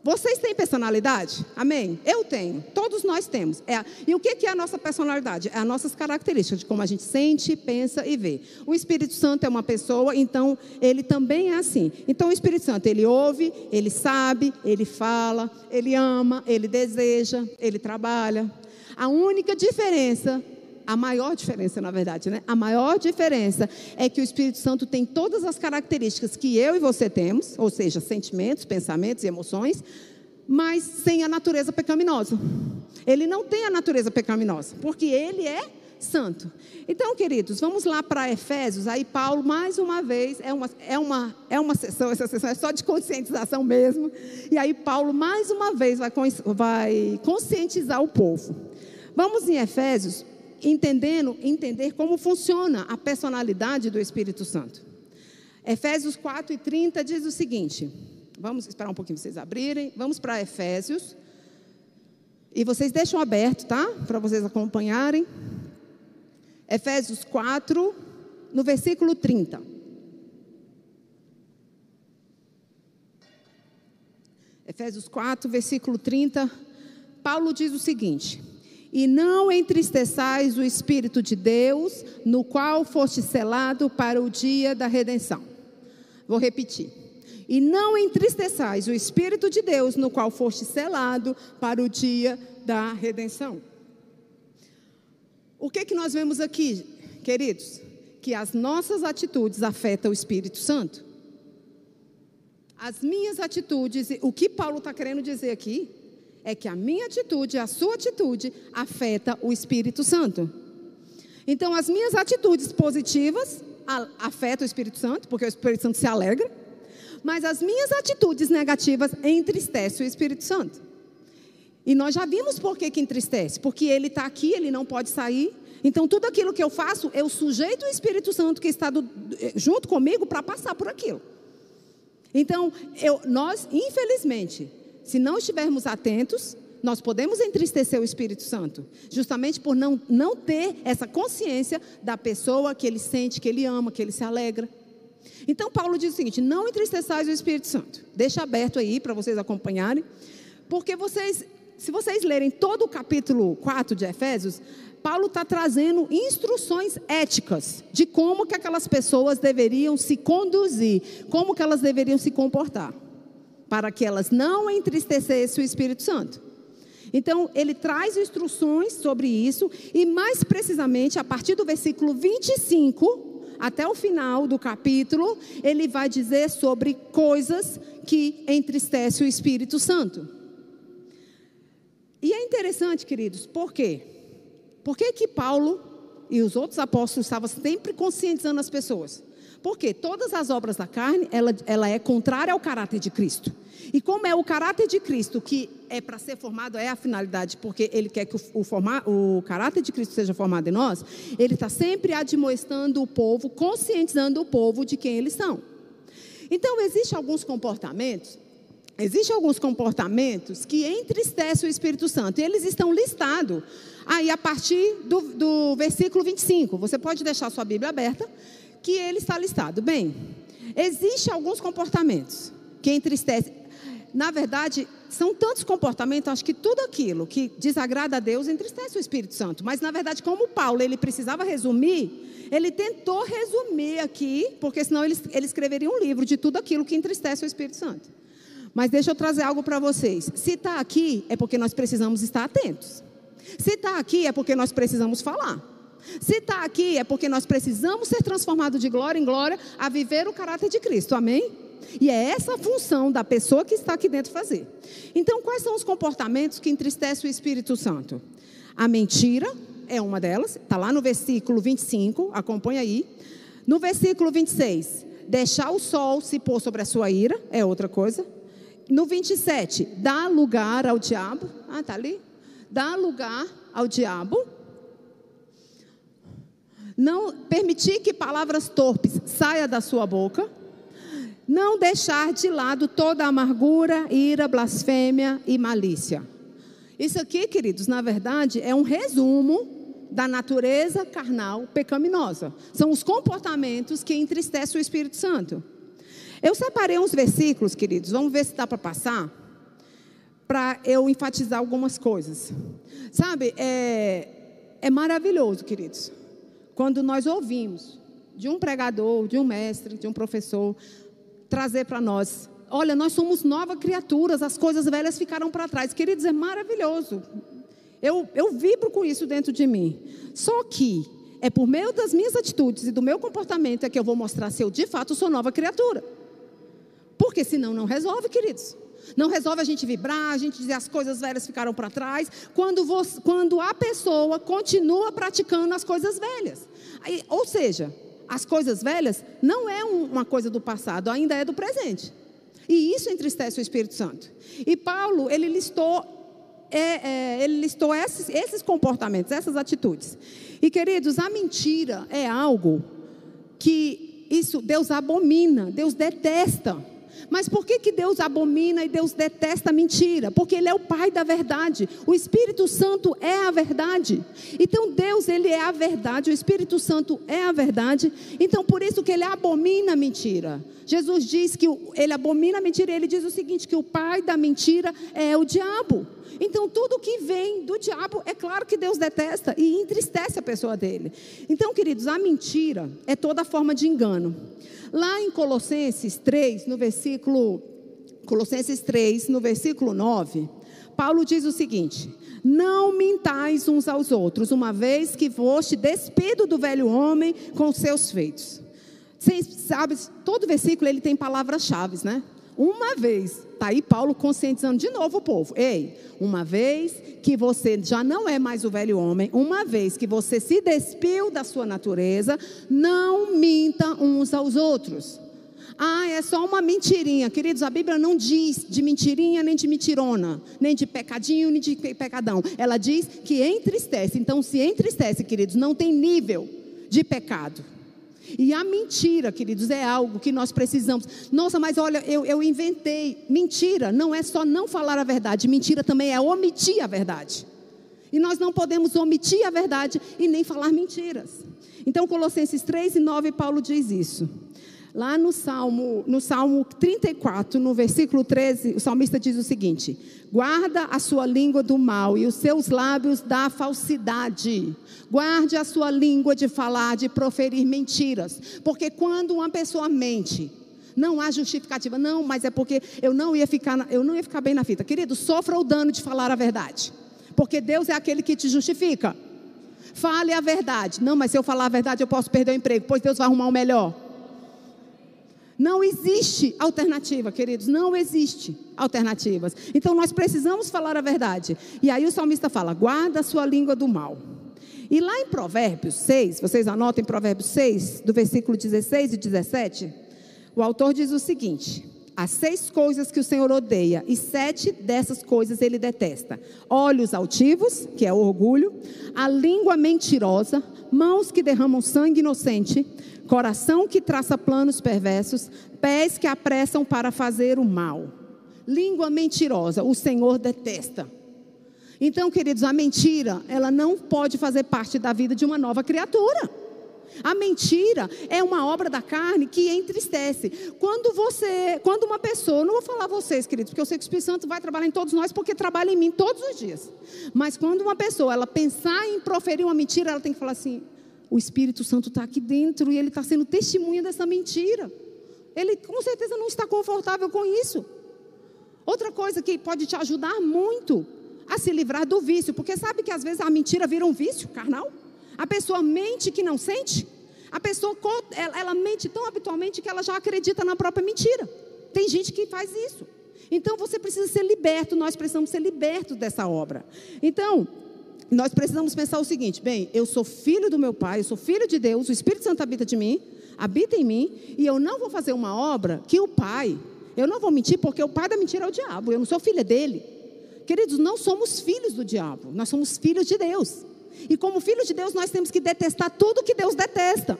vocês têm personalidade? Amém? Eu tenho. Todos nós temos. É, e o que é a nossa personalidade? É as nossas características, de como a gente sente, pensa e vê. O Espírito Santo é uma pessoa, então ele também é assim. Então o Espírito Santo, ele ouve, ele sabe, ele fala, ele ama, ele deseja, ele trabalha. A única diferença a maior diferença, na verdade, né? A maior diferença é que o Espírito Santo tem todas as características que eu e você temos, ou seja, sentimentos, pensamentos e emoções, mas sem a natureza pecaminosa. Ele não tem a natureza pecaminosa, porque ele é santo. Então, queridos, vamos lá para Efésios. Aí Paulo, mais uma vez, é uma, é uma, é uma sessão, essa sessão é só de conscientização mesmo. E aí Paulo, mais uma vez, vai, vai conscientizar o povo. Vamos em Efésios, entendendo, entender como funciona a personalidade do Espírito Santo. Efésios 4 e 30 diz o seguinte: vamos esperar um pouquinho vocês abrirem, vamos para Efésios. E vocês deixam aberto, tá? Para vocês acompanharem. Efésios 4, no versículo 30. Efésios 4, versículo 30. Paulo diz o seguinte: E não entristeçais o Espírito de Deus, no qual foste selado para o dia da redenção. Vou repetir. E não entristeçais o Espírito de Deus, no qual foste selado para o dia da redenção. O que, que nós vemos aqui, queridos? Que as nossas atitudes afetam o Espírito Santo. As minhas atitudes, o que Paulo está querendo dizer aqui, é que a minha atitude, a sua atitude, afeta o Espírito Santo. Então, as minhas atitudes positivas afetam o Espírito Santo, porque o Espírito Santo se alegra, mas as minhas atitudes negativas entristecem o Espírito Santo. E nós já vimos por que, que entristece. Porque ele está aqui, ele não pode sair. Então, tudo aquilo que eu faço, eu sujeito o Espírito Santo que está do, junto comigo para passar por aquilo. Então, eu, nós, infelizmente, se não estivermos atentos, nós podemos entristecer o Espírito Santo, justamente por não, não ter essa consciência da pessoa que ele sente, que ele ama, que ele se alegra. Então, Paulo diz o seguinte: não entristeçais o Espírito Santo. Deixa aberto aí para vocês acompanharem, porque vocês se vocês lerem todo o capítulo 4 de Efésios, Paulo está trazendo instruções éticas de como que aquelas pessoas deveriam se conduzir, como que elas deveriam se comportar, para que elas não entristecessem o Espírito Santo. Então, ele traz instruções sobre isso, e mais precisamente, a partir do versículo 25 até o final do capítulo, ele vai dizer sobre coisas que entristecem o Espírito Santo. E é interessante, queridos, por quê? Por que, que Paulo e os outros apóstolos estavam sempre conscientizando as pessoas? Porque todas as obras da carne, ela, ela é contrária ao caráter de Cristo. E como é o caráter de Cristo que é para ser formado, é a finalidade, porque ele quer que o, o, o caráter de Cristo seja formado em nós, ele está sempre admoestando o povo, conscientizando o povo de quem eles são. Então, existem alguns comportamentos Existem alguns comportamentos que entristecem o Espírito Santo, e eles estão listados aí a partir do, do versículo 25. Você pode deixar sua Bíblia aberta, que ele está listado. Bem, existem alguns comportamentos que entristecem. Na verdade, são tantos comportamentos, acho que tudo aquilo que desagrada a Deus entristece o Espírito Santo. Mas, na verdade, como Paulo ele precisava resumir, ele tentou resumir aqui, porque senão ele, ele escreveria um livro de tudo aquilo que entristece o Espírito Santo. Mas deixa eu trazer algo para vocês. Se está aqui, é porque nós precisamos estar atentos. Se está aqui, é porque nós precisamos falar. Se está aqui, é porque nós precisamos ser transformados de glória em glória a viver o caráter de Cristo. Amém? E é essa a função da pessoa que está aqui dentro fazer. Então, quais são os comportamentos que entristecem o Espírito Santo? A mentira é uma delas, está lá no versículo 25, acompanha aí. No versículo 26, deixar o sol se pôr sobre a sua ira é outra coisa. No 27, dá lugar ao diabo. Ah, tá ali. Dá lugar ao diabo. Não permitir que palavras torpes saia da sua boca. Não deixar de lado toda amargura, ira, blasfêmia e malícia. Isso aqui, queridos, na verdade, é um resumo da natureza carnal pecaminosa. São os comportamentos que entristecem o Espírito Santo. Eu separei uns versículos, queridos, vamos ver se dá para passar, para eu enfatizar algumas coisas. Sabe, é, é maravilhoso, queridos, quando nós ouvimos de um pregador, de um mestre, de um professor, trazer para nós: olha, nós somos novas criaturas, as coisas velhas ficaram para trás. Queridos, é maravilhoso. Eu, eu vibro com isso dentro de mim. Só que é por meio das minhas atitudes e do meu comportamento é que eu vou mostrar se eu de fato sou nova criatura. Porque senão não resolve, queridos. Não resolve a gente vibrar, a gente dizer as coisas velhas ficaram para trás, quando, você, quando a pessoa continua praticando as coisas velhas. Aí, ou seja, as coisas velhas não é um, uma coisa do passado, ainda é do presente. E isso entristece o Espírito Santo. E Paulo, ele listou, é, é, ele listou esses, esses comportamentos, essas atitudes. E queridos, a mentira é algo que isso Deus abomina, Deus detesta. Mas por que, que Deus abomina e Deus detesta a mentira? Porque Ele é o Pai da verdade. O Espírito Santo é a verdade. Então Deus, Ele é a verdade. O Espírito Santo é a verdade. Então por isso que Ele abomina a mentira. Jesus diz que Ele abomina a mentira Ele diz o seguinte, que o pai da mentira é o diabo. Então, tudo que vem do diabo, é claro que Deus detesta e entristece a pessoa dele. Então, queridos, a mentira é toda forma de engano. Lá em Colossenses 3, no versículo Colossenses 3, no versículo 9, Paulo diz o seguinte: Não mintais uns aos outros, uma vez que foste despido do velho homem com seus feitos. Vocês sabem, todo versículo ele tem palavras-chave, né? Uma vez, está aí Paulo conscientizando de novo o povo. Ei, uma vez que você já não é mais o velho homem, uma vez que você se despiu da sua natureza, não minta uns aos outros. Ah, é só uma mentirinha. Queridos, a Bíblia não diz de mentirinha, nem de mentirona, nem de pecadinho, nem de pecadão. Ela diz que entristece. Então, se entristece, queridos, não tem nível de pecado. E a mentira, queridos, é algo que nós precisamos. Nossa, mas olha, eu, eu inventei. Mentira não é só não falar a verdade, mentira também é omitir a verdade. E nós não podemos omitir a verdade e nem falar mentiras. Então, Colossenses 3 e 9, Paulo diz isso. Lá no Salmo, no Salmo 34, no versículo 13, o salmista diz o seguinte: Guarda a sua língua do mal e os seus lábios da falsidade. Guarde a sua língua de falar, de proferir mentiras. Porque quando uma pessoa mente, não há justificativa. Não, mas é porque eu não ia ficar, eu não ia ficar bem na fita. Querido, sofra o dano de falar a verdade. Porque Deus é aquele que te justifica. Fale a verdade. Não, mas se eu falar a verdade, eu posso perder o emprego, pois Deus vai arrumar o melhor. Não existe alternativa, queridos, não existe alternativas. Então nós precisamos falar a verdade. E aí o salmista fala: guarda a sua língua do mal. E lá em Provérbios 6, vocês anotem Provérbios 6, do versículo 16 e 17, o autor diz o seguinte: Há seis coisas que o Senhor odeia, e sete dessas coisas ele detesta: olhos altivos, que é orgulho, a língua mentirosa, mãos que derramam sangue inocente, coração que traça planos perversos, pés que apressam para fazer o mal. Língua mentirosa, o Senhor detesta. Então, queridos, a mentira, ela não pode fazer parte da vida de uma nova criatura. A mentira é uma obra da carne que entristece. Quando você, quando uma pessoa, não vou falar vocês, queridos, porque eu sei que o Espírito Santo vai trabalhar em todos nós, porque trabalha em mim todos os dias. Mas quando uma pessoa, ela pensar em proferir uma mentira, ela tem que falar assim: o Espírito Santo está aqui dentro e ele está sendo testemunha dessa mentira. Ele com certeza não está confortável com isso. Outra coisa que pode te ajudar muito a se livrar do vício, porque sabe que às vezes a mentira vira um vício carnal? A pessoa mente que não sente. A pessoa ela, mente tão habitualmente que ela já acredita na própria mentira. Tem gente que faz isso. Então você precisa ser liberto, nós precisamos ser libertos dessa obra. Então, nós precisamos pensar o seguinte: bem, eu sou filho do meu pai, eu sou filho de Deus, o Espírito Santo habita de mim, habita em mim, e eu não vou fazer uma obra que o pai, eu não vou mentir, porque o pai da mentira é o diabo, eu não sou filha dele. Queridos, não somos filhos do diabo, nós somos filhos de Deus. E como filhos de Deus, nós temos que detestar tudo que Deus detesta.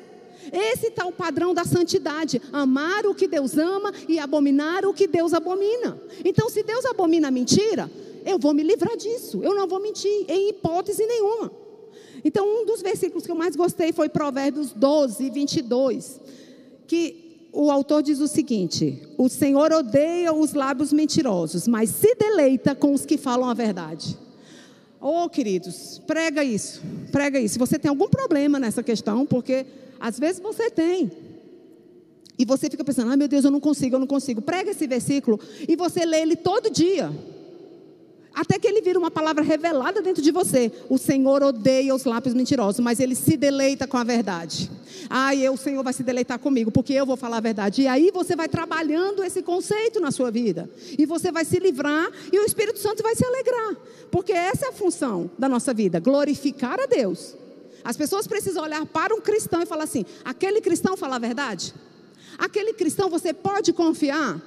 Esse está o padrão da santidade: amar o que Deus ama e abominar o que Deus abomina. Então, se Deus abomina a mentira, eu vou me livrar disso. Eu não vou mentir, em hipótese nenhuma. Então, um dos versículos que eu mais gostei foi Provérbios 12, 22, que o autor diz o seguinte: O Senhor odeia os lábios mentirosos, mas se deleita com os que falam a verdade. Oh, queridos, prega isso, prega isso. Se você tem algum problema nessa questão, porque às vezes você tem, e você fica pensando, ai ah, meu Deus, eu não consigo, eu não consigo. Prega esse versículo e você lê ele todo dia. Até que ele vira uma palavra revelada dentro de você. O Senhor odeia os lábios mentirosos, mas ele se deleita com a verdade. Eu, o Senhor vai se deleitar comigo, porque eu vou falar a verdade. E aí você vai trabalhando esse conceito na sua vida. E você vai se livrar e o Espírito Santo vai se alegrar. Porque essa é a função da nossa vida: glorificar a Deus. As pessoas precisam olhar para um cristão e falar assim: aquele cristão fala a verdade? Aquele cristão você pode confiar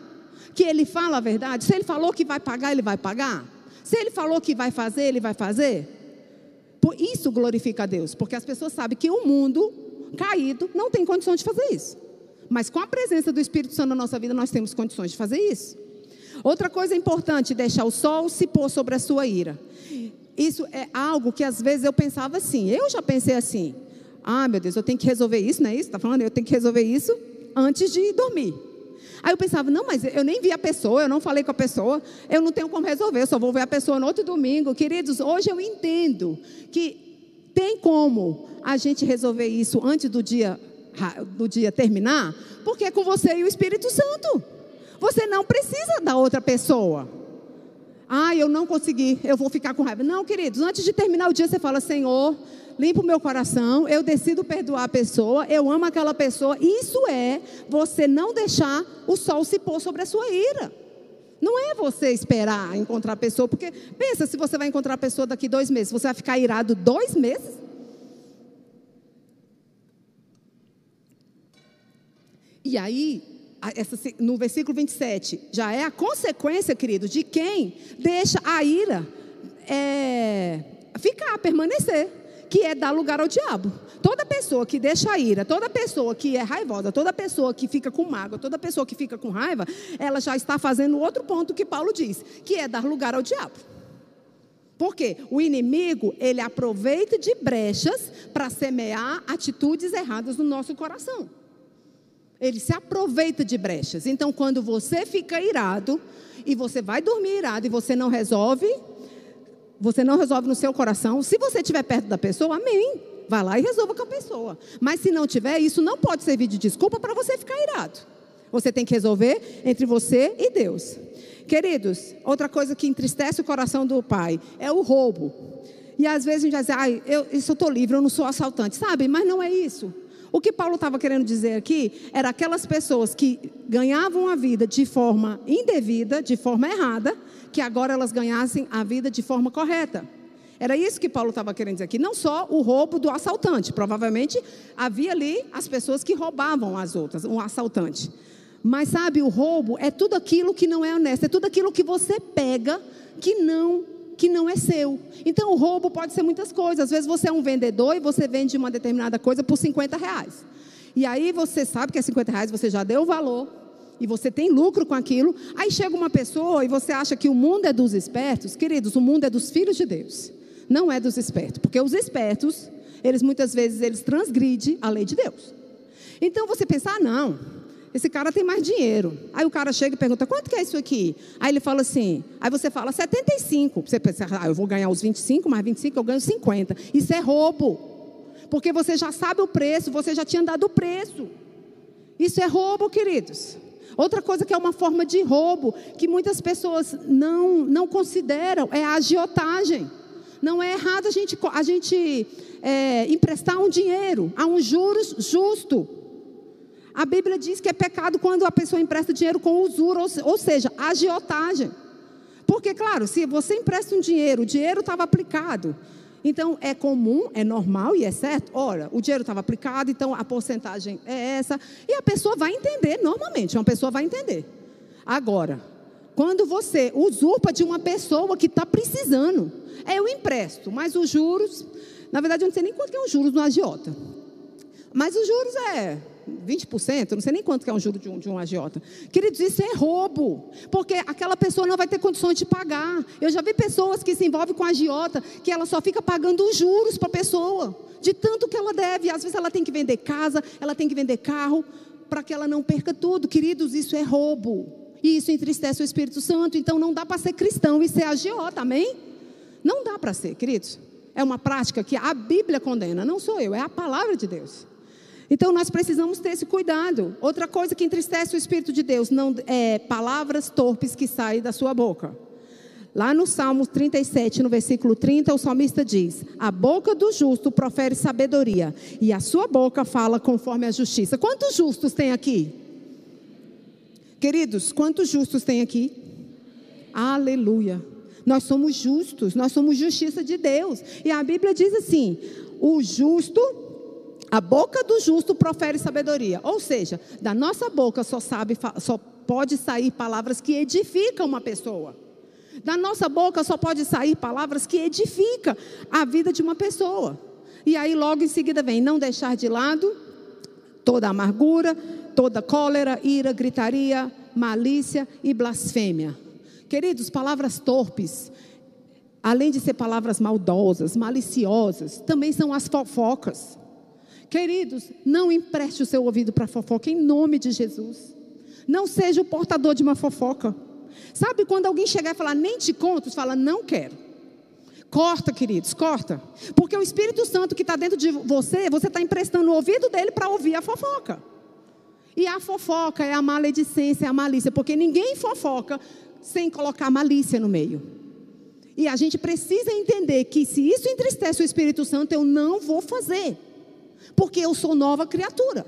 que ele fala a verdade? Se ele falou que vai pagar, ele vai pagar? Se ele falou que vai fazer, ele vai fazer. Por isso glorifica a Deus, porque as pessoas sabem que o mundo caído não tem condição de fazer isso. Mas com a presença do Espírito Santo na nossa vida, nós temos condições de fazer isso. Outra coisa importante, deixar o sol se pôr sobre a sua ira. Isso é algo que às vezes eu pensava assim. Eu já pensei assim. Ah, meu Deus, eu tenho que resolver isso, não é isso? Está falando? Eu tenho que resolver isso antes de dormir. Aí eu pensava, não, mas eu nem vi a pessoa, eu não falei com a pessoa, eu não tenho como resolver, eu só vou ver a pessoa no outro domingo. Queridos, hoje eu entendo que tem como a gente resolver isso antes do dia, do dia terminar, porque é com você e o Espírito Santo. Você não precisa da outra pessoa. Ah, eu não consegui, eu vou ficar com raiva. Não, queridos, antes de terminar o dia, você fala, Senhor, limpa o meu coração, eu decido perdoar a pessoa, eu amo aquela pessoa. Isso é você não deixar o sol se pôr sobre a sua ira. Não é você esperar encontrar a pessoa, porque pensa se você vai encontrar a pessoa daqui dois meses, você vai ficar irado dois meses? E aí, essa, no versículo 27, já é a consequência, querido, de quem deixa a ira é, ficar, permanecer que é dar lugar ao diabo. Toda pessoa que deixa a ira, toda pessoa que é raivosa, toda pessoa que fica com mágoa, toda pessoa que fica com raiva, ela já está fazendo outro ponto que Paulo diz, que é dar lugar ao diabo. Porque o inimigo, ele aproveita de brechas para semear atitudes erradas no nosso coração. Ele se aproveita de brechas. Então, quando você fica irado e você vai dormir irado e você não resolve, você não resolve no seu coração. Se você estiver perto da pessoa, amém. Vai lá e resolva com a pessoa. Mas se não tiver, isso não pode servir de desculpa para você ficar irado. Você tem que resolver entre você e Deus. Queridos, outra coisa que entristece o coração do pai é o roubo. E às vezes a gente dizer, ah, eu, isso eu estou livre, eu não sou assaltante, sabe? Mas não é isso. O que Paulo estava querendo dizer aqui era aquelas pessoas que ganhavam a vida de forma indevida, de forma errada, que agora elas ganhassem a vida de forma correta. Era isso que Paulo estava querendo dizer aqui. Não só o roubo do assaltante. Provavelmente havia ali as pessoas que roubavam as outras, um assaltante. Mas sabe, o roubo é tudo aquilo que não é honesto, é tudo aquilo que você pega que não que não é seu. Então o roubo pode ser muitas coisas. Às vezes você é um vendedor e você vende uma determinada coisa por 50 reais. E aí você sabe que é 50 reais, você já deu o valor e você tem lucro com aquilo. Aí chega uma pessoa e você acha que o mundo é dos espertos. Queridos, o mundo é dos filhos de Deus. Não é dos espertos. Porque os espertos, eles muitas vezes eles transgridem a lei de Deus. Então você pensa, ah, não, esse cara tem mais dinheiro. Aí o cara chega e pergunta, quanto que é isso aqui? Aí ele fala assim, aí você fala 75. Você pensa, ah, eu vou ganhar os 25, mais 25 eu ganho 50. Isso é roubo. Porque você já sabe o preço, você já tinha dado o preço. Isso é roubo, queridos. Outra coisa que é uma forma de roubo, que muitas pessoas não, não consideram, é a agiotagem. Não é errado a gente, a gente é, emprestar um dinheiro a um juros justo. A Bíblia diz que é pecado quando a pessoa empresta dinheiro com usura, ou, ou seja, agiotagem. Porque, claro, se você empresta um dinheiro, o dinheiro estava aplicado, então, é comum, é normal e é certo. Olha, o dinheiro estava aplicado, então a porcentagem é essa. E a pessoa vai entender, normalmente, uma pessoa vai entender. Agora, quando você usurpa de uma pessoa que está precisando, é o empresto, mas os juros, na verdade, eu não sei nem quanto é os juros no agiota. Mas os juros é 20%, não sei nem quanto que é um juro de um, de um agiota. Queridos, isso é roubo, porque aquela pessoa não vai ter condições de pagar. Eu já vi pessoas que se envolvem com agiota, que ela só fica pagando os juros para a pessoa, de tanto que ela deve. Às vezes ela tem que vender casa, ela tem que vender carro, para que ela não perca tudo. Queridos, isso é roubo. E isso entristece o Espírito Santo. Então não dá para ser cristão e ser agiota, amém? Não dá para ser, queridos. É uma prática que a Bíblia condena, não sou eu, é a palavra de Deus. Então nós precisamos ter esse cuidado. Outra coisa que entristece o Espírito de Deus não é palavras torpes que saem da sua boca. Lá no Salmo 37, no versículo 30, o salmista diz: A boca do justo profere sabedoria, e a sua boca fala conforme a justiça. Quantos justos tem aqui? Queridos, quantos justos tem aqui? Aleluia. Nós somos justos, nós somos justiça de Deus. E a Bíblia diz assim: o justo, a boca do justo profere sabedoria. Ou seja, da nossa boca só sabe, só pode sair palavras que edificam uma pessoa. Da nossa boca só pode sair palavras que edificam a vida de uma pessoa. E aí logo em seguida vem não deixar de lado toda amargura, toda cólera, ira, gritaria, malícia e blasfêmia. Queridos, palavras torpes, além de ser palavras maldosas, maliciosas, também são as fofocas. Queridos, não empreste o seu ouvido para fofoca em nome de Jesus. Não seja o portador de uma fofoca. Sabe quando alguém chegar e falar, nem te conto, você fala, não quero. Corta, queridos, corta. Porque o Espírito Santo que está dentro de você, você está emprestando o ouvido dele para ouvir a fofoca. E a fofoca é a maledicência, é a malícia, porque ninguém fofoca sem colocar malícia no meio. E a gente precisa entender que se isso entristece o Espírito Santo, eu não vou fazer. Porque eu sou nova criatura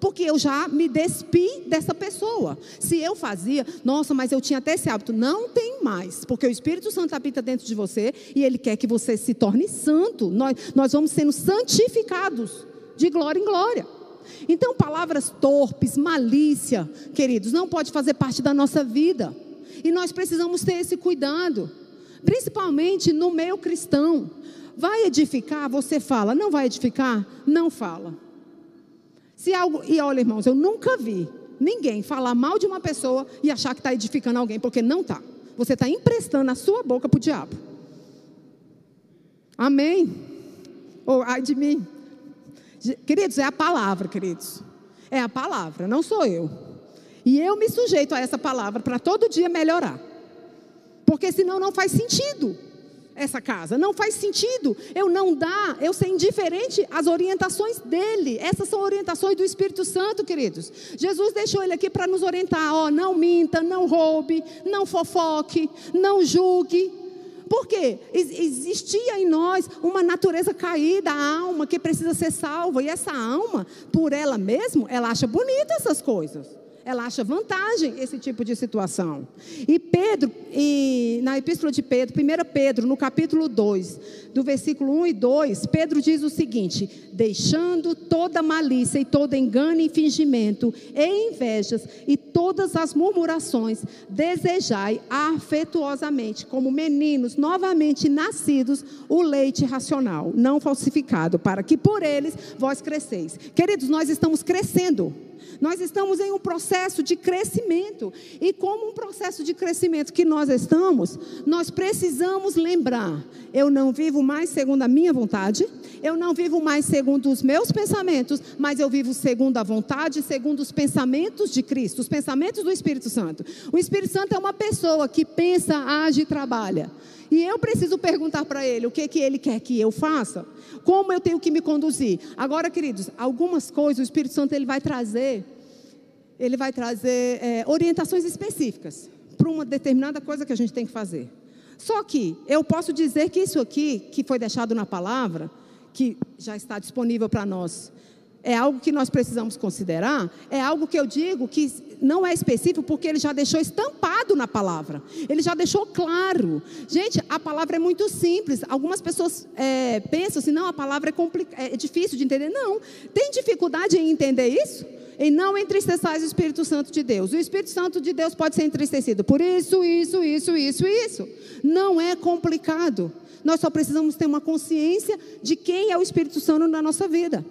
porque eu já me despi dessa pessoa. Se eu fazia, nossa, mas eu tinha até esse hábito. Não tem mais, porque o Espírito Santo habita dentro de você e ele quer que você se torne santo. Nós, nós vamos sendo santificados de glória em glória. Então, palavras torpes, malícia, queridos, não pode fazer parte da nossa vida. E nós precisamos ter esse cuidado, principalmente no meio cristão. Vai edificar, você fala. Não vai edificar? Não fala. Se algo, e olha, irmãos, eu nunca vi ninguém falar mal de uma pessoa e achar que está edificando alguém, porque não está. Você está emprestando a sua boca para o diabo. Amém? Ou ai de mim. Queridos, é a palavra, queridos. É a palavra, não sou eu. E eu me sujeito a essa palavra para todo dia melhorar. Porque senão não faz sentido essa casa. Não faz sentido eu não dar, eu ser indiferente às orientações dele. Essas são orientações do Espírito Santo, queridos. Jesus deixou ele aqui para nos orientar: ó, não minta, não roube, não fofoque, não julgue. Por quê? Existia em nós uma natureza caída, a alma que precisa ser salva. E essa alma, por ela mesma, ela acha bonita essas coisas ela acha vantagem esse tipo de situação. E Pedro, e na epístola de Pedro, 1 Pedro, no capítulo 2, do versículo 1 e 2, Pedro diz o seguinte: deixando toda malícia e todo engano e fingimento, e invejas e todas as murmurações, desejai afetuosamente, como meninos novamente nascidos, o leite racional, não falsificado, para que por eles vós cresceis. Queridos, nós estamos crescendo. Nós estamos em um processo de crescimento. E como um processo de crescimento que nós estamos, nós precisamos lembrar: eu não vivo mais segundo a minha vontade, eu não vivo mais segundo os meus pensamentos, mas eu vivo segundo a vontade, segundo os pensamentos de Cristo, os pensamentos do Espírito Santo. O Espírito Santo é uma pessoa que pensa, age e trabalha. E eu preciso perguntar para ele o que, que ele quer que eu faça, como eu tenho que me conduzir. Agora, queridos, algumas coisas o Espírito Santo ele vai trazer, ele vai trazer é, orientações específicas para uma determinada coisa que a gente tem que fazer. Só que eu posso dizer que isso aqui, que foi deixado na palavra, que já está disponível para nós, é algo que nós precisamos considerar, é algo que eu digo que não é específico porque ele já deixou estampado na palavra, ele já deixou claro. Gente, a palavra é muito simples. Algumas pessoas é, pensam assim, não, a palavra é, é difícil de entender. Não, tem dificuldade em entender isso? Em não entristeçais o Espírito Santo de Deus. O Espírito Santo de Deus pode ser entristecido por isso, isso, isso, isso, isso. Não é complicado. Nós só precisamos ter uma consciência de quem é o Espírito Santo na nossa vida.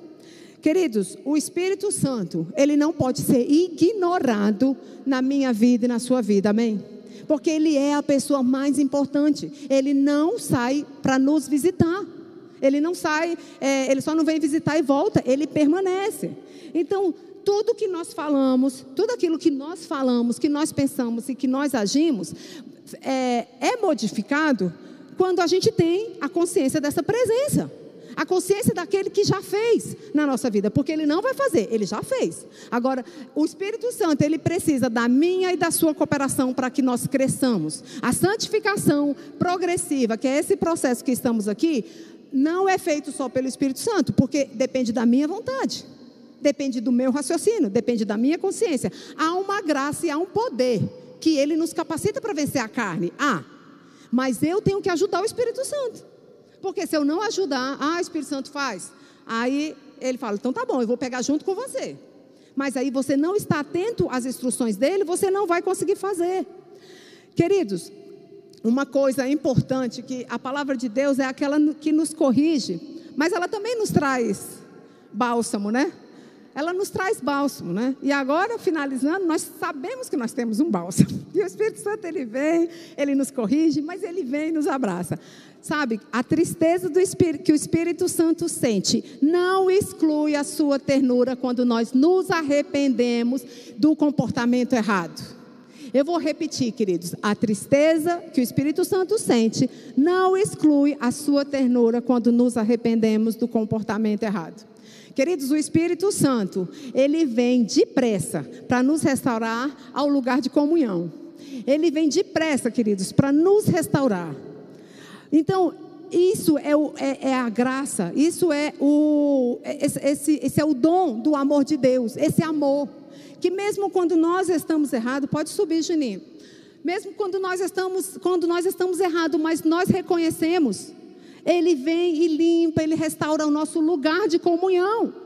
Queridos, o Espírito Santo, ele não pode ser ignorado na minha vida e na sua vida, amém? Porque ele é a pessoa mais importante. Ele não sai para nos visitar. Ele não sai, é, ele só não vem visitar e volta, ele permanece. Então, tudo que nós falamos, tudo aquilo que nós falamos, que nós pensamos e que nós agimos, é, é modificado quando a gente tem a consciência dessa presença. A consciência daquele que já fez na nossa vida, porque ele não vai fazer, ele já fez. Agora, o Espírito Santo, ele precisa da minha e da sua cooperação para que nós cresçamos. A santificação progressiva, que é esse processo que estamos aqui, não é feito só pelo Espírito Santo, porque depende da minha vontade. Depende do meu raciocínio, depende da minha consciência. Há uma graça e há um poder que ele nos capacita para vencer a carne. Ah, mas eu tenho que ajudar o Espírito Santo. Porque se eu não ajudar, ah, Espírito Santo faz. Aí ele fala: então tá bom, eu vou pegar junto com você. Mas aí você não está atento às instruções dele, você não vai conseguir fazer. Queridos, uma coisa importante que a palavra de Deus é aquela que nos corrige, mas ela também nos traz bálsamo, né? Ela nos traz bálsamo, né? E agora, finalizando, nós sabemos que nós temos um bálsamo. (laughs) E o Espírito Santo, ele vem, ele nos corrige, mas ele vem e nos abraça. Sabe, a tristeza do Espírito, que o Espírito Santo sente não exclui a sua ternura quando nós nos arrependemos do comportamento errado. Eu vou repetir, queridos. A tristeza que o Espírito Santo sente não exclui a sua ternura quando nos arrependemos do comportamento errado. Queridos, o Espírito Santo, ele vem depressa para nos restaurar ao lugar de comunhão. Ele vem depressa, queridos, para nos restaurar. Então, isso é, o, é, é, a graça, isso é o, esse, esse, esse é o dom do amor de Deus, esse amor. Que mesmo quando nós estamos errados, pode subir, Juninho. Mesmo quando nós estamos, quando nós estamos errados, mas nós reconhecemos, Ele vem e limpa, Ele restaura o nosso lugar de comunhão.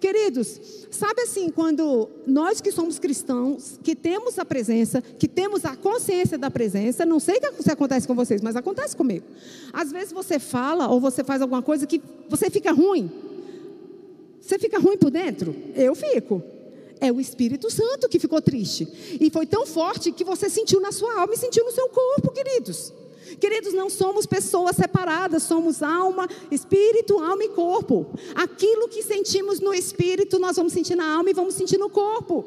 Queridos, sabe assim, quando nós que somos cristãos, que temos a presença, que temos a consciência da presença, não sei se acontece com vocês, mas acontece comigo. Às vezes você fala ou você faz alguma coisa que você fica ruim. Você fica ruim por dentro? Eu fico. É o Espírito Santo que ficou triste. E foi tão forte que você sentiu na sua alma e sentiu no seu corpo, queridos. Queridos, não somos pessoas separadas, somos alma, espírito, alma e corpo. Aquilo que sentimos no espírito, nós vamos sentir na alma e vamos sentir no corpo.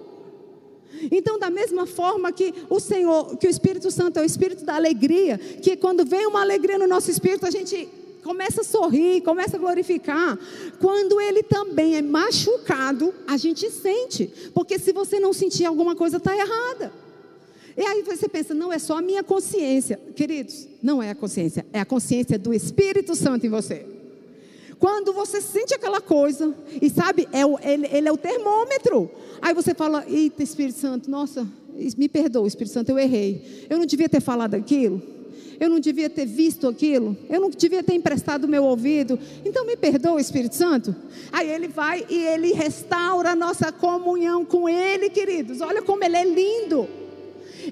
Então, da mesma forma que o Senhor, que o Espírito Santo é o espírito da alegria, que quando vem uma alegria no nosso espírito, a gente começa a sorrir, começa a glorificar. Quando ele também é machucado, a gente sente, porque se você não sentir alguma coisa está errada. E aí você pensa, não é só a minha consciência. Queridos, não é a consciência, é a consciência do Espírito Santo em você. Quando você sente aquela coisa, e sabe, é o, ele, ele é o termômetro. Aí você fala, eita Espírito Santo, nossa, me perdoa, Espírito Santo, eu errei. Eu não devia ter falado aquilo. Eu não devia ter visto aquilo. Eu não devia ter emprestado o meu ouvido. Então me perdoa, Espírito Santo. Aí ele vai e ele restaura a nossa comunhão com Ele, queridos. Olha como Ele é lindo.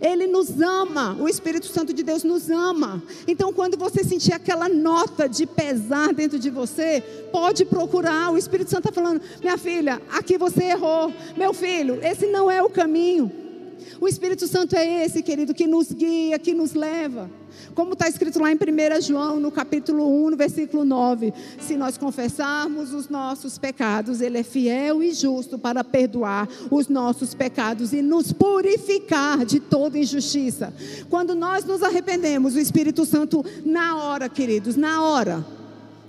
Ele nos ama, o Espírito Santo de Deus nos ama. Então, quando você sentir aquela nota de pesar dentro de você, pode procurar. O Espírito Santo está falando: minha filha, aqui você errou. Meu filho, esse não é o caminho. O Espírito Santo é esse, querido, que nos guia, que nos leva. Como está escrito lá em 1 João, no capítulo 1, no versículo 9: Se nós confessarmos os nossos pecados, Ele é fiel e justo para perdoar os nossos pecados e nos purificar de toda injustiça. Quando nós nos arrependemos, o Espírito Santo, na hora, queridos, na hora,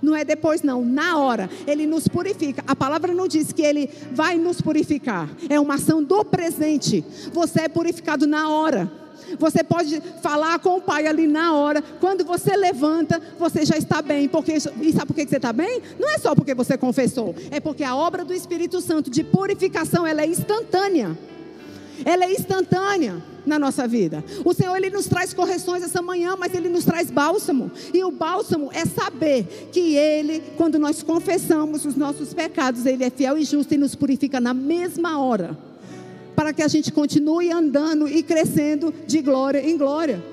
não é depois, não, na hora, ele nos purifica. A palavra não diz que ele vai nos purificar, é uma ação do presente. Você é purificado na hora. Você pode falar com o pai ali na hora. Quando você levanta, você já está bem. Porque, e sabe por que você está bem? Não é só porque você confessou. É porque a obra do Espírito Santo de purificação ela é instantânea. Ela é instantânea na nossa vida. O Senhor ele nos traz correções essa manhã, mas ele nos traz bálsamo. E o bálsamo é saber que ele, quando nós confessamos os nossos pecados, ele é fiel e justo e nos purifica na mesma hora para que a gente continue andando e crescendo de glória em glória.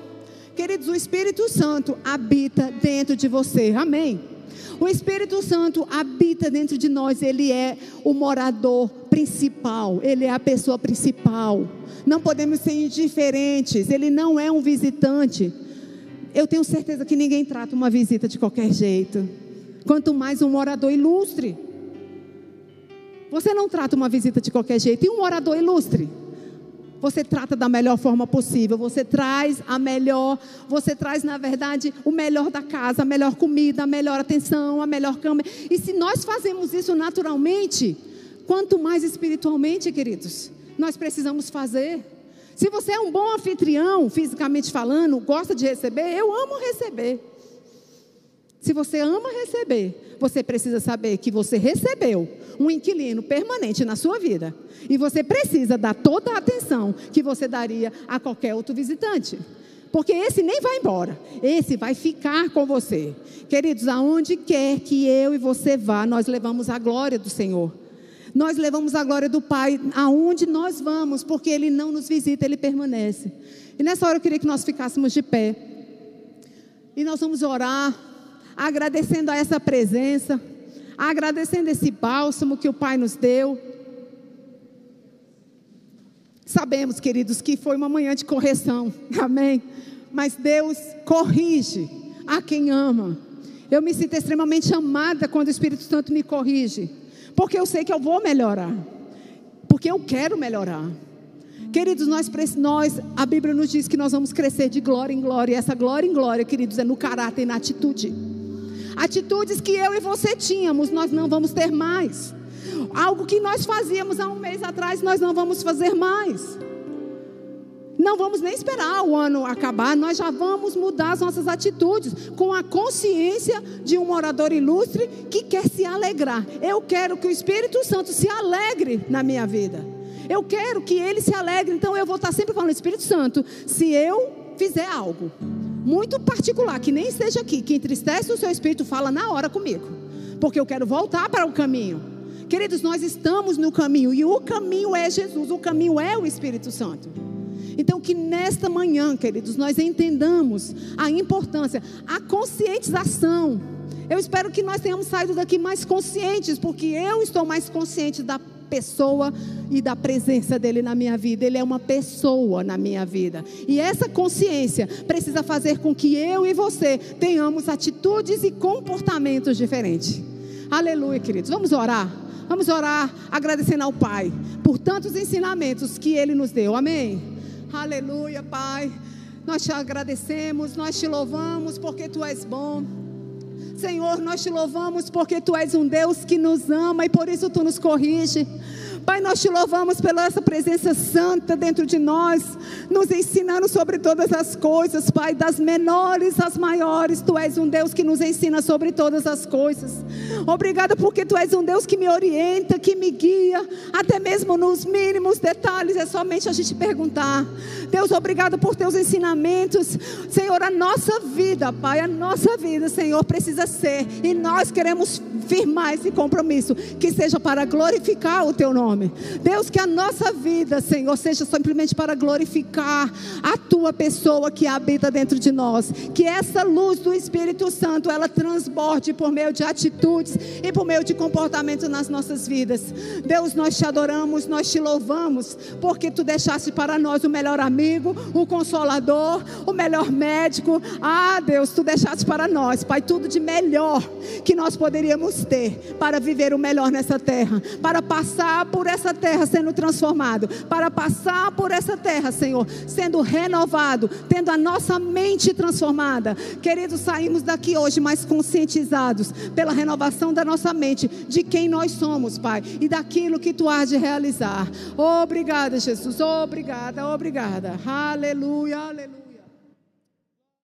Queridos, o Espírito Santo habita dentro de você, amém? O Espírito Santo habita dentro de nós, ele é o morador principal, ele é a pessoa principal. Não podemos ser indiferentes, ele não é um visitante. Eu tenho certeza que ninguém trata uma visita de qualquer jeito, quanto mais um morador ilustre. Você não trata uma visita de qualquer jeito. E um orador ilustre? Você trata da melhor forma possível. Você traz a melhor, você traz, na verdade, o melhor da casa, a melhor comida, a melhor atenção, a melhor cama. E se nós fazemos isso naturalmente, quanto mais espiritualmente, queridos, nós precisamos fazer. Se você é um bom anfitrião, fisicamente falando, gosta de receber, eu amo receber. Se você ama receber, você precisa saber que você recebeu um inquilino permanente na sua vida. E você precisa dar toda a atenção que você daria a qualquer outro visitante. Porque esse nem vai embora, esse vai ficar com você. Queridos, aonde quer que eu e você vá, nós levamos a glória do Senhor. Nós levamos a glória do Pai aonde nós vamos, porque Ele não nos visita, Ele permanece. E nessa hora eu queria que nós ficássemos de pé. E nós vamos orar, agradecendo a essa presença, agradecendo esse bálsamo que o Pai nos deu. Sabemos, queridos, que foi uma manhã de correção, (laughs) amém? Mas Deus corrige a quem ama. Eu me sinto extremamente amada quando o Espírito Santo me corrige, porque eu sei que eu vou melhorar, porque eu quero melhorar. Queridos, nós, nós, a Bíblia nos diz que nós vamos crescer de glória em glória, e essa glória em glória, queridos, é no caráter e na atitude. Atitudes que eu e você tínhamos, nós não vamos ter mais. Algo que nós fazíamos há um mês atrás, nós não vamos fazer mais. Não vamos nem esperar o ano acabar, nós já vamos mudar as nossas atitudes com a consciência de um orador ilustre que quer se alegrar. Eu quero que o Espírito Santo se alegre na minha vida. Eu quero que ele se alegre, então eu vou estar sempre falando, Espírito Santo, se eu fizer algo muito particular, que nem esteja aqui, que entristece o seu espírito, fala na hora comigo, porque eu quero voltar para o caminho. Queridos, nós estamos no caminho e o caminho é Jesus, o caminho é o Espírito Santo. Então, que nesta manhã, queridos, nós entendamos a importância, a conscientização. Eu espero que nós tenhamos saído daqui mais conscientes, porque eu estou mais consciente da pessoa e da presença dele na minha vida. Ele é uma pessoa na minha vida. E essa consciência precisa fazer com que eu e você tenhamos atitudes e comportamentos diferentes. Aleluia, queridos. Vamos orar. Vamos orar agradecendo ao Pai por tantos ensinamentos que ele nos deu. Amém. Aleluia, Pai. Nós te agradecemos, nós te louvamos porque tu és bom. Senhor, nós te louvamos porque tu és um Deus que nos ama e por isso tu nos corrige. Pai, nós te louvamos pela essa presença santa dentro de nós, nos ensinando sobre todas as coisas, Pai, das menores às maiores. Tu és um Deus que nos ensina sobre todas as coisas. Obrigada porque tu és um Deus que me orienta, que me guia, até mesmo nos mínimos detalhes. É somente a gente perguntar. Deus, obrigado por teus ensinamentos. Senhor, a nossa vida, Pai, a nossa vida, Senhor, precisa ser, e nós queremos firmar esse compromisso, que seja para glorificar o teu nome nome. Deus, que a nossa vida, Senhor, seja simplesmente para glorificar a tua pessoa que habita dentro de nós. Que essa luz do Espírito Santo, ela transborde por meio de atitudes e por meio de comportamento nas nossas vidas. Deus, nós te adoramos, nós te louvamos, porque tu deixaste para nós o melhor amigo, o consolador, o melhor médico. Ah, Deus, tu deixaste para nós, Pai, tudo de melhor que nós poderíamos ter para viver o melhor nessa terra, para passar por por essa terra sendo transformado, para passar por essa terra, Senhor, sendo renovado, tendo a nossa mente transformada. Queridos, saímos daqui hoje mais conscientizados pela renovação da nossa mente, de quem nós somos, Pai, e daquilo que tu has de realizar. Obrigada, Jesus. Obrigada, obrigada. Aleluia, aleluia.